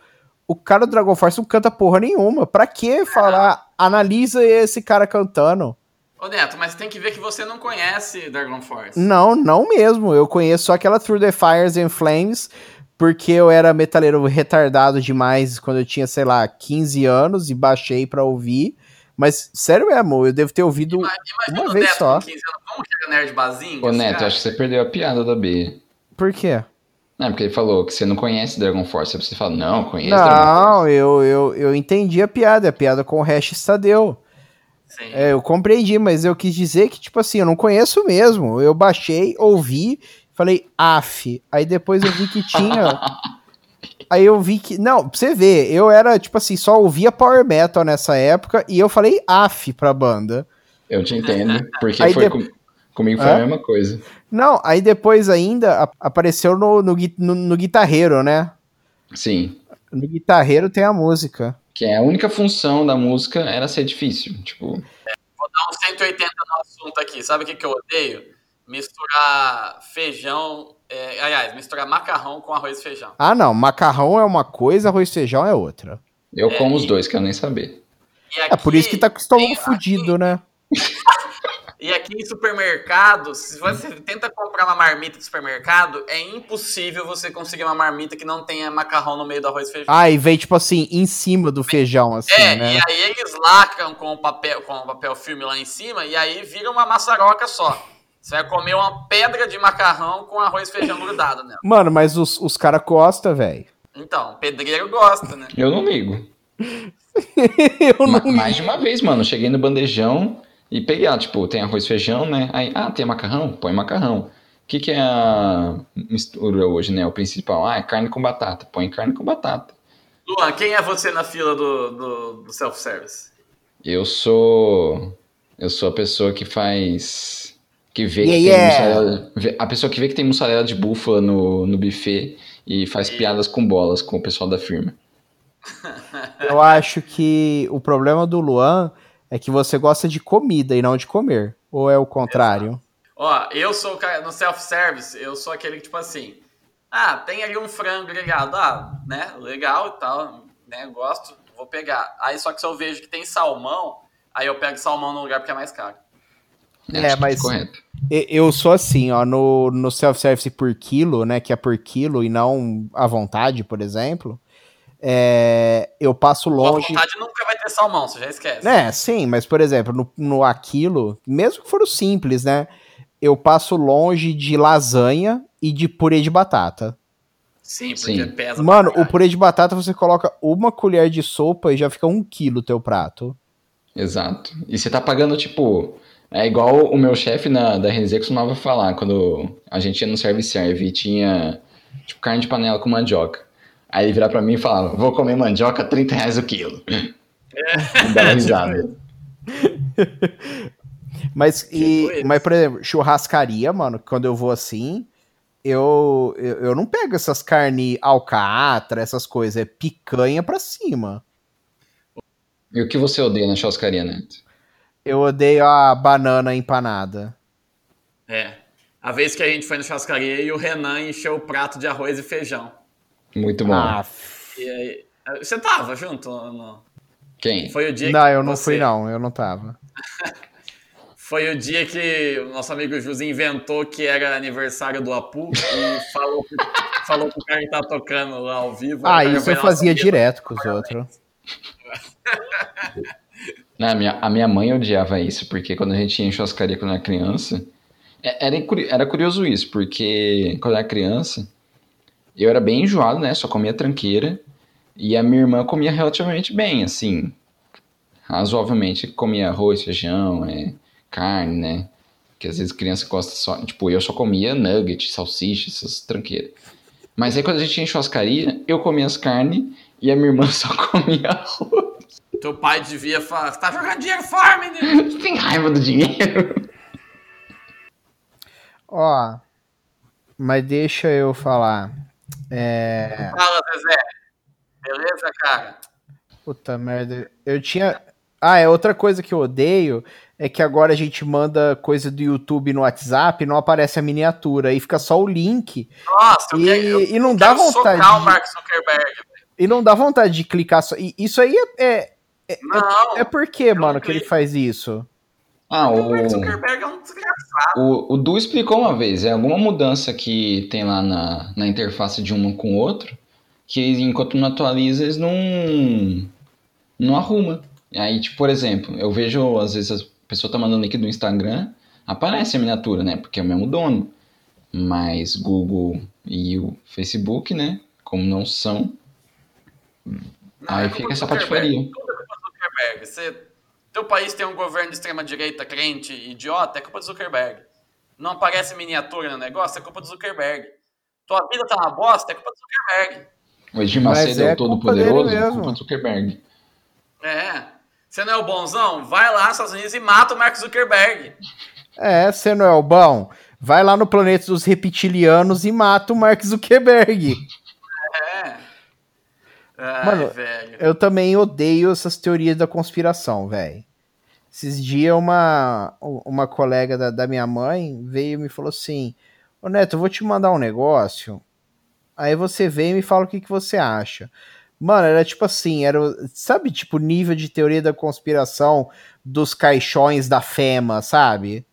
O cara do Dragon Force não canta porra nenhuma. Pra que falar, analisa esse cara cantando? Ô Neto, mas tem que ver que você não conhece Dragon Force. Não, não mesmo. Eu conheço só aquela Through the Fires and Flames, porque eu era metaleiro retardado demais quando eu tinha, sei lá, 15 anos e baixei pra ouvir. Mas, sério mesmo, eu devo ter ouvido Ima- Imagina uma vez Neto só. com 15 anos, como que era nerd bazinho? Ô Neto, acho que você perdeu a piada da B. Por quê? Não, porque ele falou que você não conhece Dragon Force. Você fala, não, conheço Dragon Force. Não, eu, eu, eu entendi a piada, a piada com o hash Stadeu. Sim. É, eu compreendi, mas eu quis dizer que, tipo assim, eu não conheço mesmo. Eu baixei, ouvi, falei, af. Aí depois eu vi que tinha. Aí eu vi que. Não, pra você ver, eu era, tipo assim, só ouvia Power Metal nessa época e eu falei af pra banda. Eu te entendo, porque Aí foi de- com- comigo foi Hã? a mesma coisa. Não, aí depois ainda apareceu no, no, no- no guitarreiro, né? Sim. No guitarreiro tem a música. Que é a única função da música era ser difícil. Tipo, Vou dar um 180 no assunto aqui. Sabe o que, que eu odeio? Misturar feijão. é, aliás, misturar macarrão com arroz e feijão. Ah, não, macarrão é uma coisa, arroz e feijão é outra. eu É, como os e- dois, quero nem saber. E É por isso que tá com o estômago fudido, né? E aqui em supermercado, se você tenta comprar uma marmita de supermercado, é impossível você conseguir uma marmita que não tenha macarrão no meio do arroz e feijão. Ah, e vem, tipo assim, em cima do feijão, assim, é, né? e aí eles lacram com o papel, com o papel filme lá em cima e aí vira uma maçaroca só. Você vai comer uma pedra de macarrão com arroz e feijão grudado nela. Mano, mas os, os caras gostam, velho. Então, pedreiro gosta, né? Eu não ligo. Eu Ma- não. mais de uma vez, mano. Cheguei no bandejão e peguei, ah, tipo, tem arroz e feijão, né? Aí, ah, tem macarrão? Põe macarrão. O que, que é a mistura hoje, né? O principal. Ah, é carne com batata. Põe carne com batata. Luan, quem é você na fila do, do, do self-service? Eu sou. Eu sou a pessoa que faz. Que vê que Yeah, tem yeah. mussarela. A pessoa que vê que tem mussarela de búfala no, no buffet e faz piadas com bolas com o pessoal da firma. Eu acho que o problema do Luan é que você gosta de comida e não de comer. Ou é o contrário? Ó, eu sou o cara no self-service, eu sou aquele que, tipo assim, ah, tem ali um frango grelhado, ah, né, legal e tal, né, gosto, vou pegar. Aí só que se eu vejo que tem salmão, aí eu pego salmão no lugar porque é mais caro. É, Acho que mas- Correto. Eu sou assim, ó, no, no self-service por quilo, né, que é por quilo e não à vontade, por exemplo, é, eu passo longe... vontade nunca vai ter salmão, você já esquece. É, sim, mas por exemplo, no, no aquilo, mesmo que for o simples, né, eu passo longe de lasanha e de purê de batata. Sim, porque Sim. pesa Mano, o purê de batata você coloca uma colher de sopa e já fica um quilo teu prato. Exato. E você tá pagando, tipo. É igual o meu chefe na, da RZ costumava falar, quando a gente ia no serve-serve e tinha, tipo, carne de panela com mandioca. Aí ele virava pra mim e falava, vou comer mandioca, 30 reais o quilo. E dava risada. Mas, e, mas, por exemplo, churrascaria, mano, quando eu vou assim, eu, eu, eu não pego essas carnes alcatra, essas coisas, é picanha pra cima. E o que você odeia na churrascaria, Neto? Eu odeio a banana empanada. É. A vez que a gente foi na churrascaria e o Renan encheu o prato de arroz e feijão. Muito bom. Ah, E aí, você tava junto? no- Quem? Foi o dia não, que eu não você- fui, não, eu não tava. Foi o dia que o nosso amigo Jus inventou que era aniversário do Apu e falou, que- falou que o cara que tá tocando lá ao vivo. Ah, isso eu "Nossa, fazia Pedro, direto com os outros. Não, a, minha, a minha mãe odiava isso, porque quando a gente ia em churrascaria quando era criança, é- era, era curioso isso, porque quando eu era criança, eu era bem enjoado, né? Só comia tranqueira, e a minha irmã comia relativamente bem, assim, razoavelmente comia arroz, feijão, é, carne, né? Que às vezes criança gosta só, tipo, eu só comia nugget, salsicha, essas tranqueiras. Mas aí quando a gente em churrascaria, eu comia as carnes e a minha irmã só comia arroz. Teu pai devia falar, tá jogando dinheiro fora, menino. Você tem raiva do dinheiro? Ó, mas deixa eu falar. É. Fala, Zezé. Beleza, cara? Puta merda. Eu tinha. Ah, é outra coisa que eu odeio é que agora a gente manda coisa do YouTube no WhatsApp, não aparece a miniatura, aí fica só o link Nossa, eu e, quero, eu e não dá vontade. socar o de- Mark Zuckerberg. e não dá vontade de clicar só. e isso aí é, é, Não, é por que, mano, que ele faz isso? Ah, o o, Zuckerberg é um desgraçado. o, o Du explicou uma vez, é alguma mudança que tem lá na, na interface de um com o outro, que enquanto não atualiza, eles não, não arruma. Aí, tipo, por exemplo, eu vejo, às vezes, a pessoa tá mandando aqui do Instagram, aparece a miniatura, né? Porque é o mesmo dono. Mas Google e o Facebook, né? Como não são, Não, aí é fica essa patifaria. Você, teu país tem um governo de extrema-direita crente, idiota, é culpa do Zuckerberg. Não aparece miniatura no negócio, é culpa do Zuckerberg. Tua vida tá uma bosta, é culpa do Zuckerberg. O Edir Macedo é é o culpa todo-poderoso, dele é culpa do Zuckerberg. É. Você não é o bonzão? Vai lá nos Estados Unidos e mata o Mark Zuckerberg. É, você não é o bom? Vai lá no planeta dos reptilianos e mata o Mark Zuckerberg. Ai, Mano, velho. Eu também odeio essas teorias da conspiração, velho. Esses dias uma, uma colega da, da minha mãe veio e me falou assim: Ô Neto, eu vou te mandar um negócio. Aí você vem e me fala o que, que você acha. Mano, era tipo assim, era, sabe, tipo, nível de teoria da conspiração dos caixões da FEMA, sabe?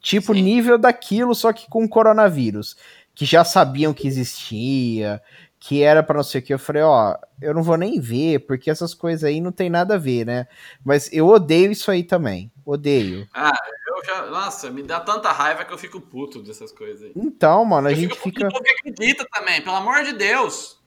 Tipo, Sim. nível daquilo, só que com coronavírus. Que já sabiam que existia, que era pra não sei o que. Eu falei, ó, eu não vou nem ver, porque essas coisas aí não tem nada a ver, né? Mas eu odeio isso aí também. Odeio. Ah, eu já. Nossa, me dá tanta raiva que eu fico puto dessas coisas aí. Então, mano, a eu gente fico puto fica. povo que acredita também, pelo amor de Deus.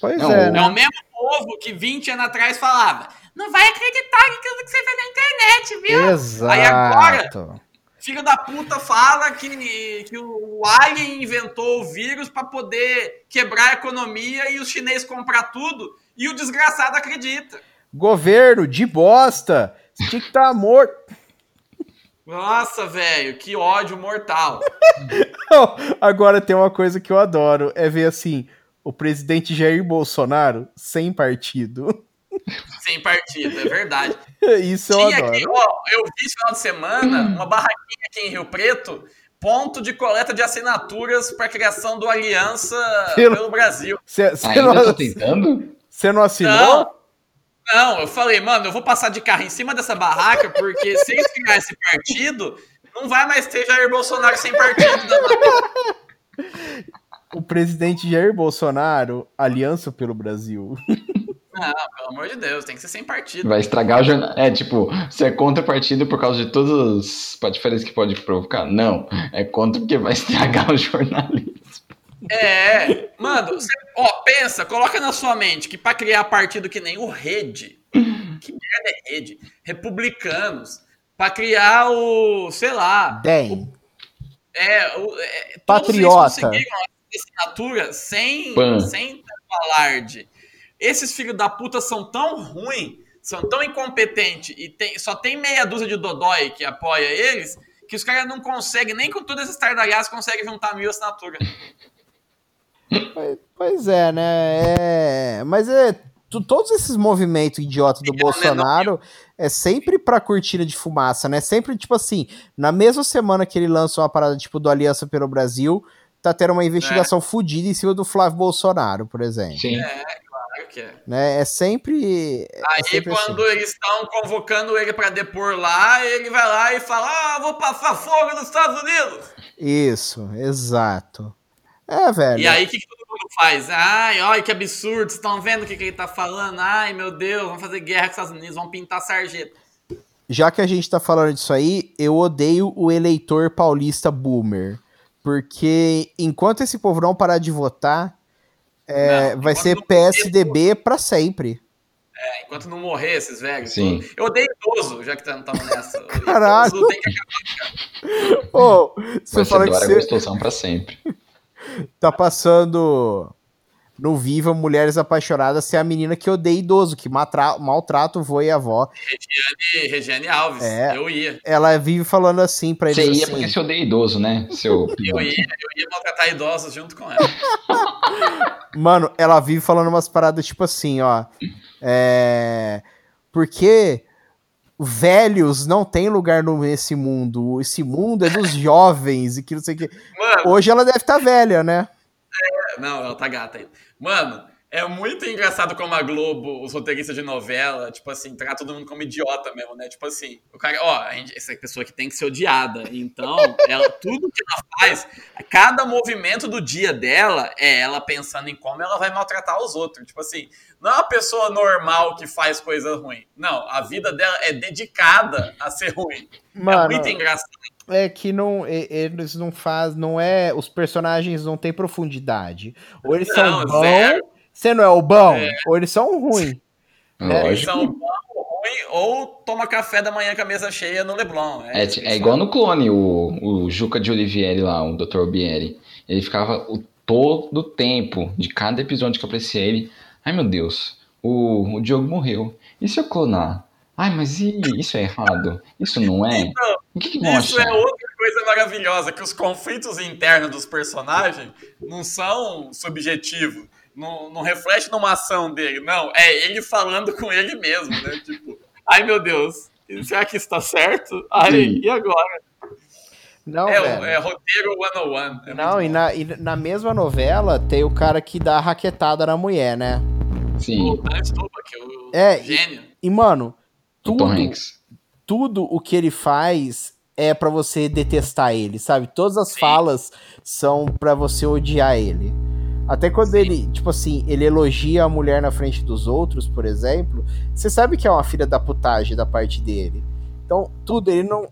Pois Não, é, É né? o mesmo povo que 20 anos atrás falava: não vai acreditar em tudo que você vê na internet, viu? Exato. Aí agora- Filho da puta fala que, que o Alien inventou o vírus pra poder quebrar a economia e os chineses comprar tudo, e o desgraçado acredita. Governo de bosta. Você tinha que estar morto. Nossa, velho, que ódio mortal. Agora tem uma coisa que eu adoro: é ver assim, o presidente Jair Bolsonaro sem partido. Sem partido, é verdade. Isso eu Tinha adoro. aqui, ó, eu vi esse final de semana uma barraquinha aqui em Rio Preto, ponto de coleta de assinaturas para criação do Aliança Pelo- pelo Brasil. Você não, tá tentando? cê não assinou? Não. Não, eu falei, mano, eu vou passar de carro em cima dessa barraca, porque se eles criarem esse partido, não vai mais ter Jair Bolsonaro sem partido. Da... O presidente Jair Bolsonaro, Aliança pelo Brasil. Não, pelo amor de Deus, tem que ser sem partido. Vai estragar o jornal. É tipo, você é contra o partido por causa de todas as patifarias que pode provocar? Não. É contra porque vai estragar o jornalismo. É, mano, você, ó, pensa, coloca na sua mente que pra criar partido que nem o Rede, que merda é Rede? Republicanos, pra criar o, sei lá, Dem. é, o, é todos eles Patriota. conseguiram a assinatura sem, Pan. sem tanto alarde. Esses filhos da puta são tão ruins, são tão incompetentes e tem, só tem meia dúzia de dodói que apoia eles, que os caras não conseguem, nem com todas essas tardalhadas, conseguem juntar mil assinaturas. Pois- Pois é, né? É... Mas é. Todos esses movimentos idiotas do Não, Bolsonaro é sempre pra cortina de fumaça, né? Sempre, tipo assim, na mesma semana que ele lança uma parada tipo do Aliança pelo Brasil, tá tendo uma investigação fodida em cima do Flávio Bolsonaro, por exemplo. Sim. Claro que é. Né? É sempre. é Aí sempre quando assim. eles estão convocando ele pra depor lá, ele vai lá e fala: Ah, vou passar fogo nos Estados Unidos. Isso, exato. É, velho. E aí o que, que todo mundo faz. Ai, olha que absurdo, vocês estão vendo o que, que ele tá falando? Ai, meu Deus, vamos fazer guerra com os Estados Unidos, vamos pintar sarjeta. Já que a gente tá falando disso aí, eu odeio o eleitor paulista boomer. Porque enquanto esse povo não parar de votar, é, Não, vai ser não PSDB pra sempre. É, enquanto não morrer esses velhos. Sim. tudo. Eu odeio idoso, já que estamos nessa. O Caralho. idoso tem que acabar. Ô, você Vai ser fala que Dora você Gostosão pra sempre. tá passando no Viva Mulheres Apaixonadas, é a menina que odeia idoso, que matra- maltrata o vô e a avó. Regiane, Regiane Alves, É. eu ia. Ela vive falando assim pra eles Você ia assim, porque você odeia idoso, né? Seu Eu ia, eu ia maltratar idosos junto com ela. Mano, ela vive falando umas paradas tipo assim, ó. É. Porque velhos não tem lugar nesse mundo. Esse mundo é dos jovens e que não sei o que. Mano, Hoje ela deve estar velha, né? Não, ela tá gata ainda. Mano, é muito engraçado como a Globo, os roteiristas de novela, tipo assim, trata todo mundo como idiota mesmo, né? Tipo assim, o cara, ó, gente- essa pessoa que tem que ser odiada. Então, ela, tudo que ela faz, cada movimento do dia dela é ela pensando em como ela vai maltratar os outros. Tipo assim, não é uma pessoa normal que faz coisa ruim. Não, a vida dela é dedicada a ser ruim. é Mano, muito engraçado. É que não, eles não faz, não é, os personagens não têm profundidade. Ou eles são Não, bons, zero. você não é o bom, ou eles são ruins. Eles Lógico. são bom, ruim, ou toma café da manhã com a mesa cheia no Leblon. É, isso que é eles igual no clone, o, o Juca de Olivieri lá, o Dr. Bieri. Ele ficava o todo o tempo, de cada episódio que aparecia ele. Ai meu Deus, o, o Diogo morreu. E se eu clonar? Ai, mas e, isso é errado? Isso não é? Então, que, que Isso é outra coisa maravilhosa, que os conflitos internos dos personagens não são subjetivos, não, não reflete numa ação dele, não, é ele falando com ele mesmo, né? Tipo, ai meu Deus, será que isso tá certo? Ai, Sim. e agora? Não, é, velho. é roteiro 101. É Não, e na, e na mesma novela tem o cara que dá a raquetada na mulher, né? Sim, O Dante Tupac, o É, e- gênio. E, mano, o Tom tudo, Hanks. Tudo o que ele faz é pra você detestar ele, sabe? Todas as Sim. falas são pra você odiar ele. Até quando Sim. ele, tipo assim, ele elogia a mulher na frente dos outros, por exemplo, você sabe que é uma filha da putagem da parte dele. Então, tudo, ele não,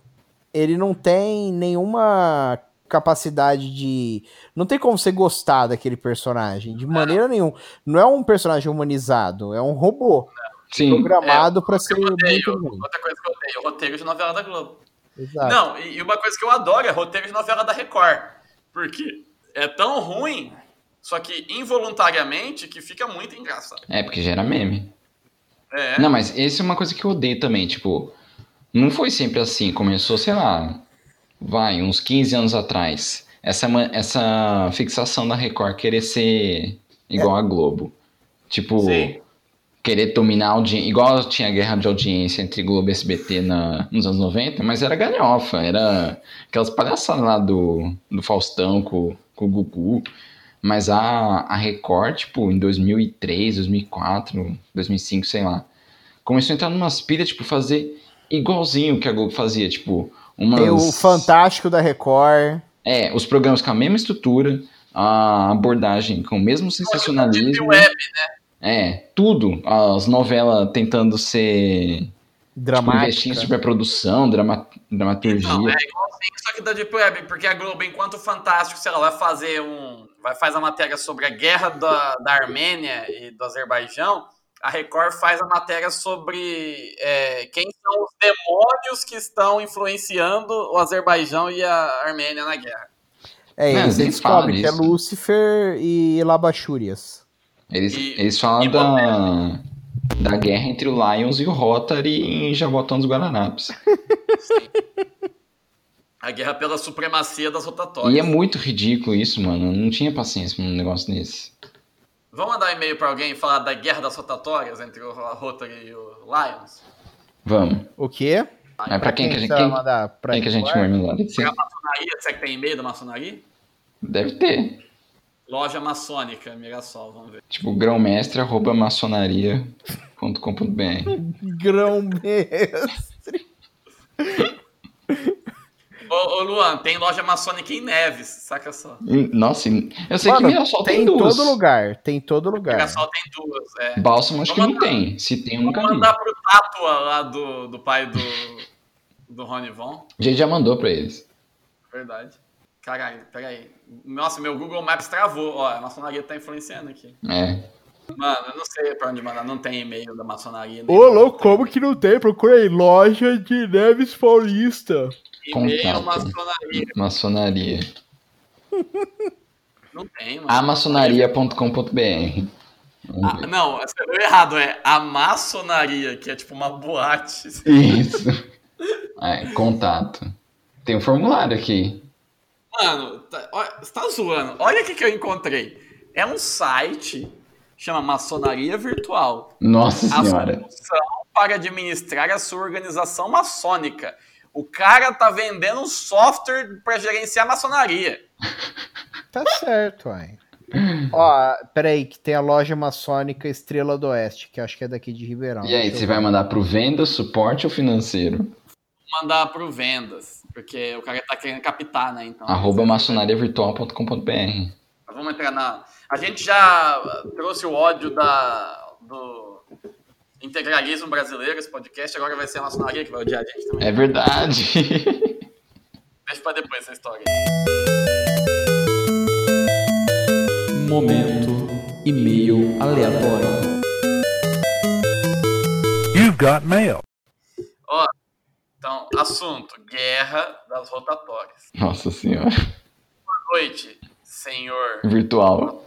ele não tem nenhuma capacidade de. Não tem como você gostar daquele personagem, de maneira nenhuma. Não é um personagem humanizado, é um robô Sim, programado pra É, ser eu odeio, muito ruim. outra coisa que eu odeio, roteiro de novela da Globo. Exato. Não, e e uma coisa que eu adoro é roteiro de novela da Record. Porque é tão ruim, só que involuntariamente, que fica muito engraçado. é porque gera meme. É, Não, mas essa é uma coisa que eu odeio também, tipo, não foi sempre assim, começou, sei lá, vai, uns 15 anos atrás. Essa, essa fixação da Record querer ser igual a Globo. Tipo, Sim. Querer dominar a audiência, igual tinha guerra de audiência entre Globo e SBT na, nos anos 90, mas era galhofa, era aquelas palhaçadas lá do, do Faustão com, com o Gugu. Mas a, a Record, tipo, em 2003, 2004, 2005, sei lá, começou a entrar numas pilhas, tipo, fazer igualzinho que a Globo fazia, tipo, umas... Tem o Fantástico da Record. É, os programas com a mesma estrutura, a abordagem com o mesmo sensacionalismo. Web, É, tudo. As novelas tentando ser. Tipo, Dramática. investir em superprodução, drama, dramaturgia. Não, é igualzinho, só que da Deep Web, porque a Globo, enquanto Fantástico, sei lá, vai fazer um. Vai fazer a matéria sobre a guerra da, da Armênia e do Azerbaijão, a Record faz a matéria sobre é, quem são os demônios que estão influenciando o Azerbaijão e a Armênia na guerra. É, eles descobrem que é. Lúcifer e Labachúrias. Eles, E- eles falam da, da guerra entre o Lions e o Rotary em Jabotão dos Guararapes. A guerra pela supremacia das rotatórias. E é muito ridículo isso, mano. Eu não tinha paciência num negócio desse. Vamos mandar um e-mail pra alguém e falar da guerra das rotatórias entre o Rotary e o Lions? Vamos. O quê? Mas pra quem, que a gente, quem, mandar pra quem que a gente Pra ser- maçonaria, será que tem e-mail da maçonaria? deve ter. Loja maçônica, Mirassol, vamos ver. Tipo, grão-mestre arroba maçonaria.com.br. Grão mestre. Ô, ô Luan, tem loja maçônica em Neves, saca só. Nossa, eu sei Mano, que Mirassol tem tem, em duas. todo lugar. Tem em todo lugar. Mirassol tem duas, é. Bálsamo acho que não tem. Se tem, eu nunca Vou vi. mandar pro Tátua lá do, do pai do, do Rony Von. A gente já mandou pra eles. Verdade. Caralho, peraí. Nossa, meu Google Maps travou. Ó, a maçonaria tá influenciando aqui. É. Mano, eu não sei pra onde mandar. Não tem e-mail da maçonaria. Ô, louco, como que não tem? Procura aí. Loja de Neves Paulista. E-mail Contato. maçonaria. Maçonaria. Não tem, mano. Amaçonaria.com.br. Ah, não, você viu errado. É a maçonaria, que é tipo uma boate. Isso. É, contato. Tem um formulário aqui. Mano, tá, olha, você tá zoando. Olha o que, que eu encontrei. É um site, chama Maçonaria Virtual. Nossa A senhora. solução para administrar a sua organização maçônica. O cara tá vendendo um software para gerenciar a maçonaria. Tá certo, uai. Ó, peraí, que tem a loja maçônica Estrela do Oeste, que acho que é daqui de Ribeirão. E aí, você vai mandar pro venda, suporte ou financeiro? Mandar pro vendas, porque o cara tá querendo captar, né? Então, Arroba maçonariavirtual.com.br. Vamos entrar na. A gente já trouxe o ódio da, do integralismo brasileiro, esse podcast, agora vai ser a maçonaria que vai odiar a gente também. É verdade. Deixa pra depois essa história. Momento e-mail aleatório. You've got mail. Então, assunto: guerra das rotatórias. Nossa senhora. Boa noite, senhor. Virtual.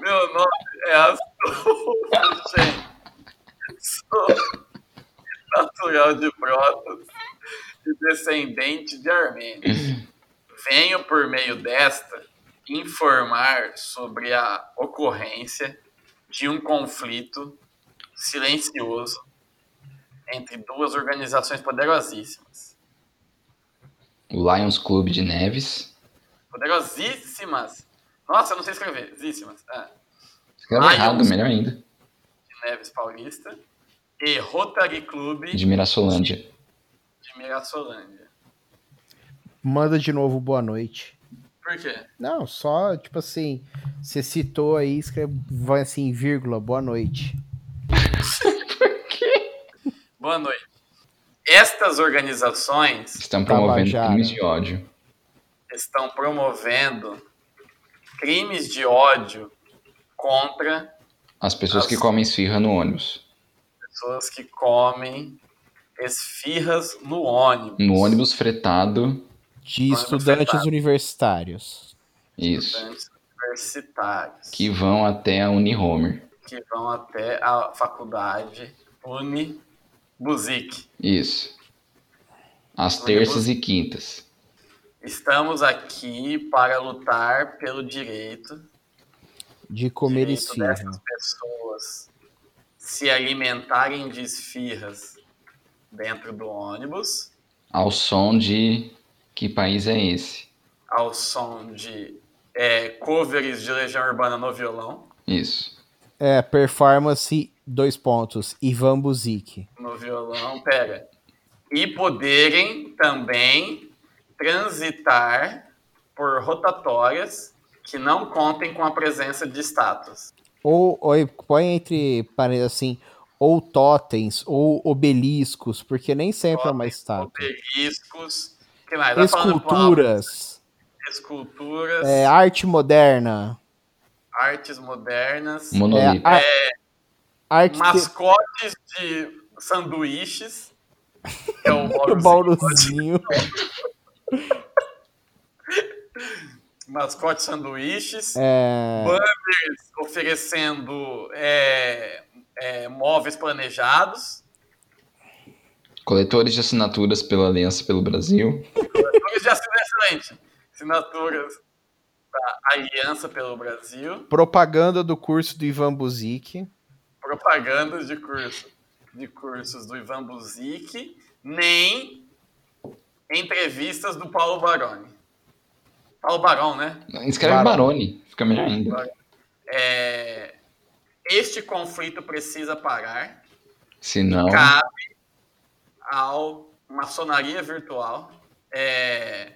Meu nome é Astolfo, gente. Sou natural de Brotas e descendente de armênios. Venho, por meio desta, informar sobre a ocorrência de um conflito silencioso entre duas organizações poderosíssimas. O Lions Club de Neves. Poderosíssimas! Nossa, eu não sei escrever. Zíssimas. Ah. Escreve Lions. errado, melhor ainda. de Neves Paulista e Rotary Club De Mirassolândia. de Mirassolândia. Manda de novo boa noite. Por quê? Não, só, tipo assim, você citou aí, escreve, vai assim, vírgula, boa noite. Boa noite. Estas organizações Estão promovendo Tabajara. crimes de ódio. estão promovendo crimes de ódio contra As pessoas que As- comem esfirra no ônibus. pessoas que comem esfirras no ônibus. No ônibus fretado. De estudantes universitários. Isso. Estudantes universitários Que vão até a Unihomer. que vão até a faculdade Uni Buzik. Isso. Às terças e quintas. Estamos aqui para lutar pelo direito De comer direito esfirra. dessas pessoas se alimentarem de esfirras dentro do ônibus, Ao som de. Que país é esse? ao som de é, covers de Legião Urbana no violão, Isso. É, performance, dois pontos, Ivan Buzik. no violão, pega, e poderem também transitar por rotatórias que não contem com a presença de estátuas. Ou, ou põe entre, parênteses assim, ou totens, ou obeliscos, porque nem sempre é uma estátua. Obeliscos, que mais? Vai. Esculturas, Esculturas, é, arte moderna, artes modernas, Monolito. É, a- arte... mascotes de sanduíches, é o. Bauruzinho. mascote sanduíches, É, banners oferecendo é, é, móveis planejados, Coletores de assinaturas pela Aliança pelo Brasil. assinaturas de assina excelente, assinaturas da Aliança pelo Brasil, propaganda do curso do Ivan Buzik. propagandas de curso de cursos do Ivan Buzik, nem entrevistas do Paulo Baroni. Paulo Barão, né? Escreve Barone. Barone. Fica melhor ainda. É, este conflito precisa parar. Se não, cabe ao maçonaria virtual é,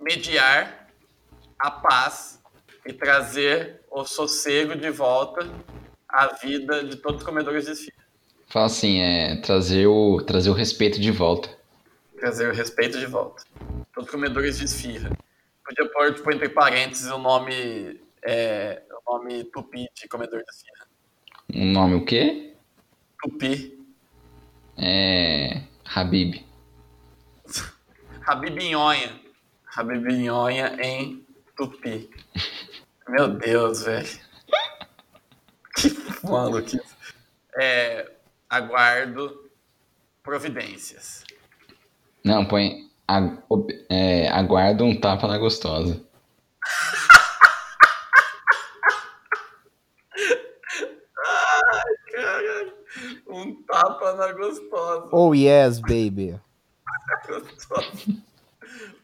mediar a paz e trazer o sossego de volta à vida de todos os comedores de esfirra. fala assim, é trazer o, trazer o respeito de volta. Trazer o respeito de volta. Todos os comedores de esfirra. Podia pôr, tipo, entre parênteses o nome, é, o nome tupi de comedor de esfirra. O nome o quê? Tupi. É. Habib. Rabibinhonha. Rabibinhonha em tupi. Meu Deus, velho. Que maluquice. É, aguardo providências. Não, põe. a- ob- é, aguarda um tapa na gostosa. Caralho. Um tapa na gostosa. Oh yes, baby. Gostosa.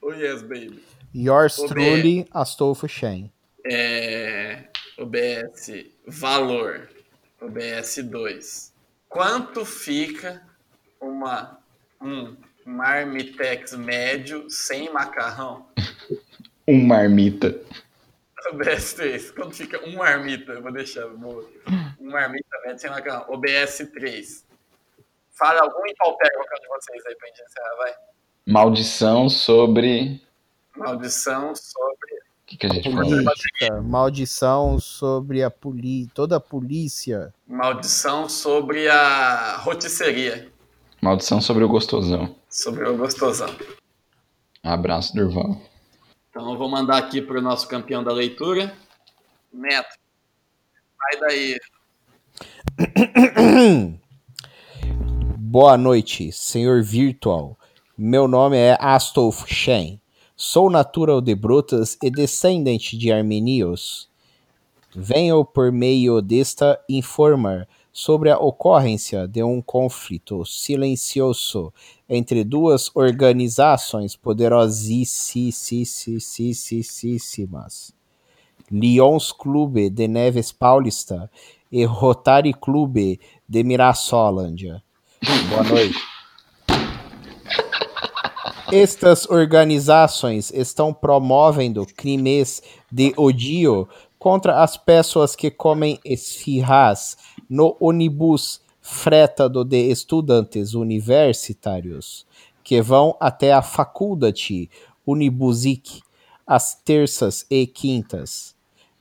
Oh yes, baby. Yours Ô, truly, Astolfo Shen. É, OBS valor. OBS 2. Quanto fica uma, um marmitex médio sem macarrão? Um marmita. OBS 3. Quanto fica um marmita? Eu vou deixar. Vou, um marmita médio sem macarrão. OBS 3. Fala algum e qualquer um de vocês aí pra gente encerrar, vai. Maldição sobre. Maldição sobre. O que, que a gente fala? Política, maldição sobre a poli toda a polícia. Maldição sobre a rotisseria. Maldição sobre o gostosão. Sobre o gostosão. Abraço, Durval. Então eu vou mandar aqui pro nosso campeão da leitura. Neto. Sai daí. Boa noite, senhor virtual. Meu nome é Astolfo Shen. Sou natural de Brutas e descendente de armenios. Venho por meio desta informar sobre a ocorrência de um conflito silencioso entre duas organizações poderosíssimas. Lions Clube de Neves Paulista e Rotary Clube de Mirassolândia. Boa noite. Estas organizações estão promovendo crimes de odio contra as pessoas que comem esfirras no ônibus fretado de estudantes universitários que vão até a faculdade Unibusic às terças e quintas.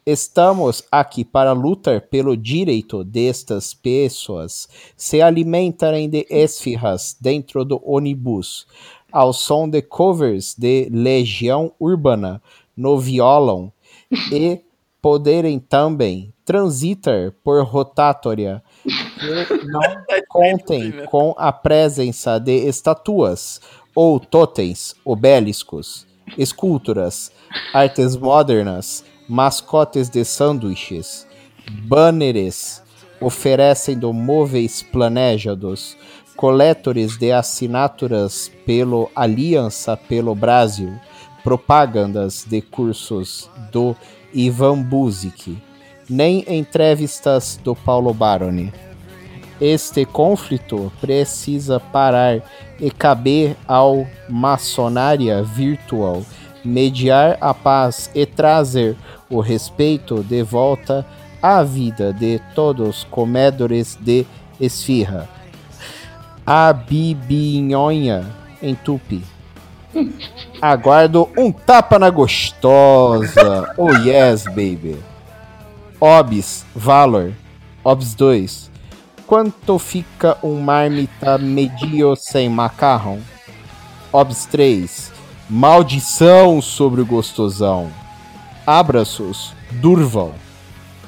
Estamos aqui para lutar pelo direito destas pessoas se alimentarem de esfirras dentro do ônibus, ao som de covers de Legião Urbana no violão e poderem também transitar por rotatória que não contem com a presença de estatuas ou totens obeliscos, esculturas, artes modernas, mascotes de sanduíches, banners oferecendo móveis planejados, coletores de assinaturas pelo Aliança pelo Brasil, propagandas de cursos do Ivan Buzik, nem entrevistas do Paulo Baroni. Este conflito precisa parar e caber ao maçonaria virtual mediar a paz e trazer o respeito de volta à vida de todos comedores de esfirra. A bibinhonha em tupi. Aguardo um tapa na gostosa. Oh yes, baby. Obs, Valor. Obs 2. Quanto fica um marmita medio sem macarrão? Obs 3. Maldição sobre o gostosão. Abraços, Durval.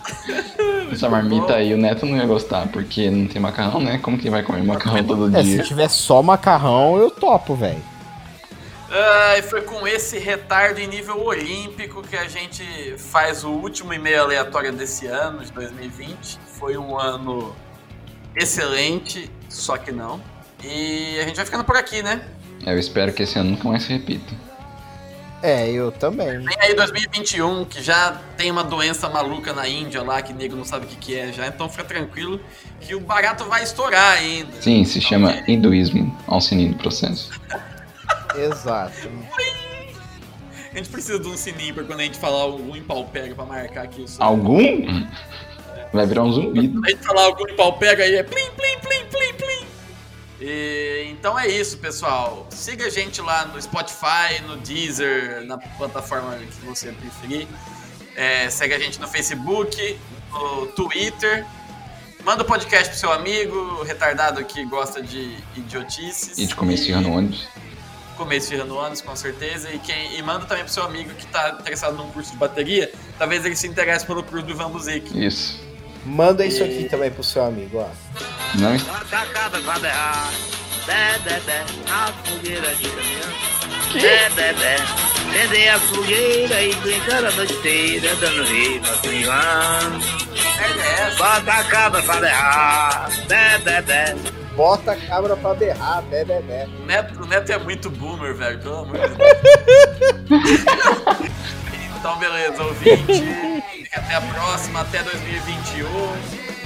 Essa marmita aí o Neto não ia gostar, porque não tem macarrão, né? Como que vai comer macarrão todo É, se dia? tiver só macarrão, eu topo, velho. Ah, e foi com esse retardo em nível olímpico que a gente faz o último e-mail aleatório desse ano, de 2020. Foi um ano excelente, só que não. E a gente vai ficando por aqui, né? Eu espero que esse ano nunca mais se repita. É, eu também. Tem aí 2021, que já tem uma doença maluca na Índia lá, que nego não sabe o que, que é já, então fica tranquilo que o barato vai estourar ainda. Sim, se chama hinduísmo ao sininho do processo. Exato. A gente precisa de um sininho pra quando a gente falar algum impalpega pra marcar aqui o som. Algum? Vai virar um zumbido. Quando a gente falar algum impalpega aí é plim, plim, plim, plim, plim. E, então é isso, pessoal. Siga a gente lá no Spotify, no Deezer, na plataforma que você preferir. É, segue a gente no Facebook, no Twitter. Manda o podcast pro seu amigo retardado que gosta de idiotices. E de comer esfirra no ônibus. comer esfirra no ônibus, com certeza. E, quem, e manda também pro seu amigo que tá interessado num curso de bateria. Talvez ele se interesse pelo curso do Ivan Buzik. Isso. Manda isso aqui também pro seu amigo, ó. Não? Berrar. Bé, bé, bé, a fogueira e brincar a noite inteira, dando rima, brincando. É essa. Bota a cabra pra berrar. Bé, bé, bé. Bota a cabra pra berrar, bé, bé, bé. O Neto, o Neto é muito boomer, velho, pelo amor de Deus. então, beleza, ouvinte. Até a próxima, até 2021.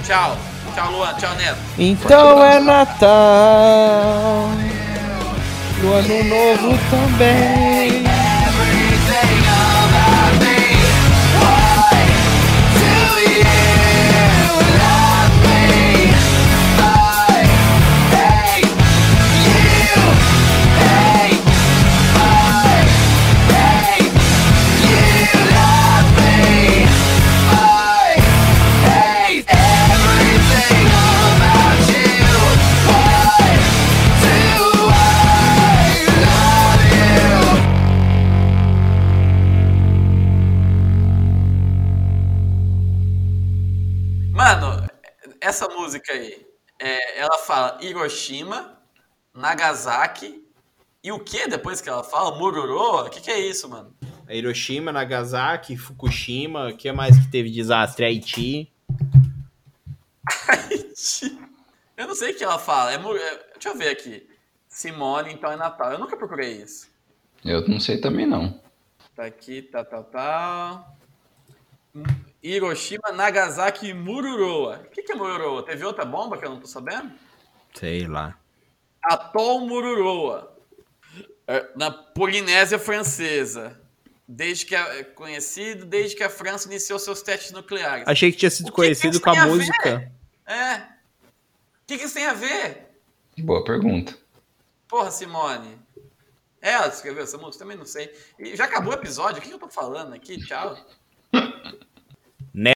Tchau. Tchau, Luan. Tchau, Neto. Então é Natal. No ano novo também. Essa música aí, é, ela fala Hiroshima, Nagasaki e o que depois que ela fala? Mururo? O que, que é isso, mano? Hiroshima, Nagasaki, Fukushima, o que mais que teve desastre? Haiti. Eu não sei o que ela fala. É, é- deixa eu ver aqui. Simone, então é Natal. Eu nunca procurei isso. Eu não sei também não. Tá aqui, tá, tá, tá. Hiroshima, Nagasaki e Mururoa. O que, que é Mururoa? Teve outra bomba que eu não tô sabendo? Sei lá. Atol Mururoa. É, Na Polinésia Francesa. Desde que é conhecido, desde que a França iniciou seus testes nucleares. Achei que tinha sido que conhecido que com a a música. É. O que, que isso tem a ver? Boa pergunta. Porra, Simone. É ela que escreveu essa música? Também não sei. E já acabou o episódio? O que que eu tô falando aqui? Tchau.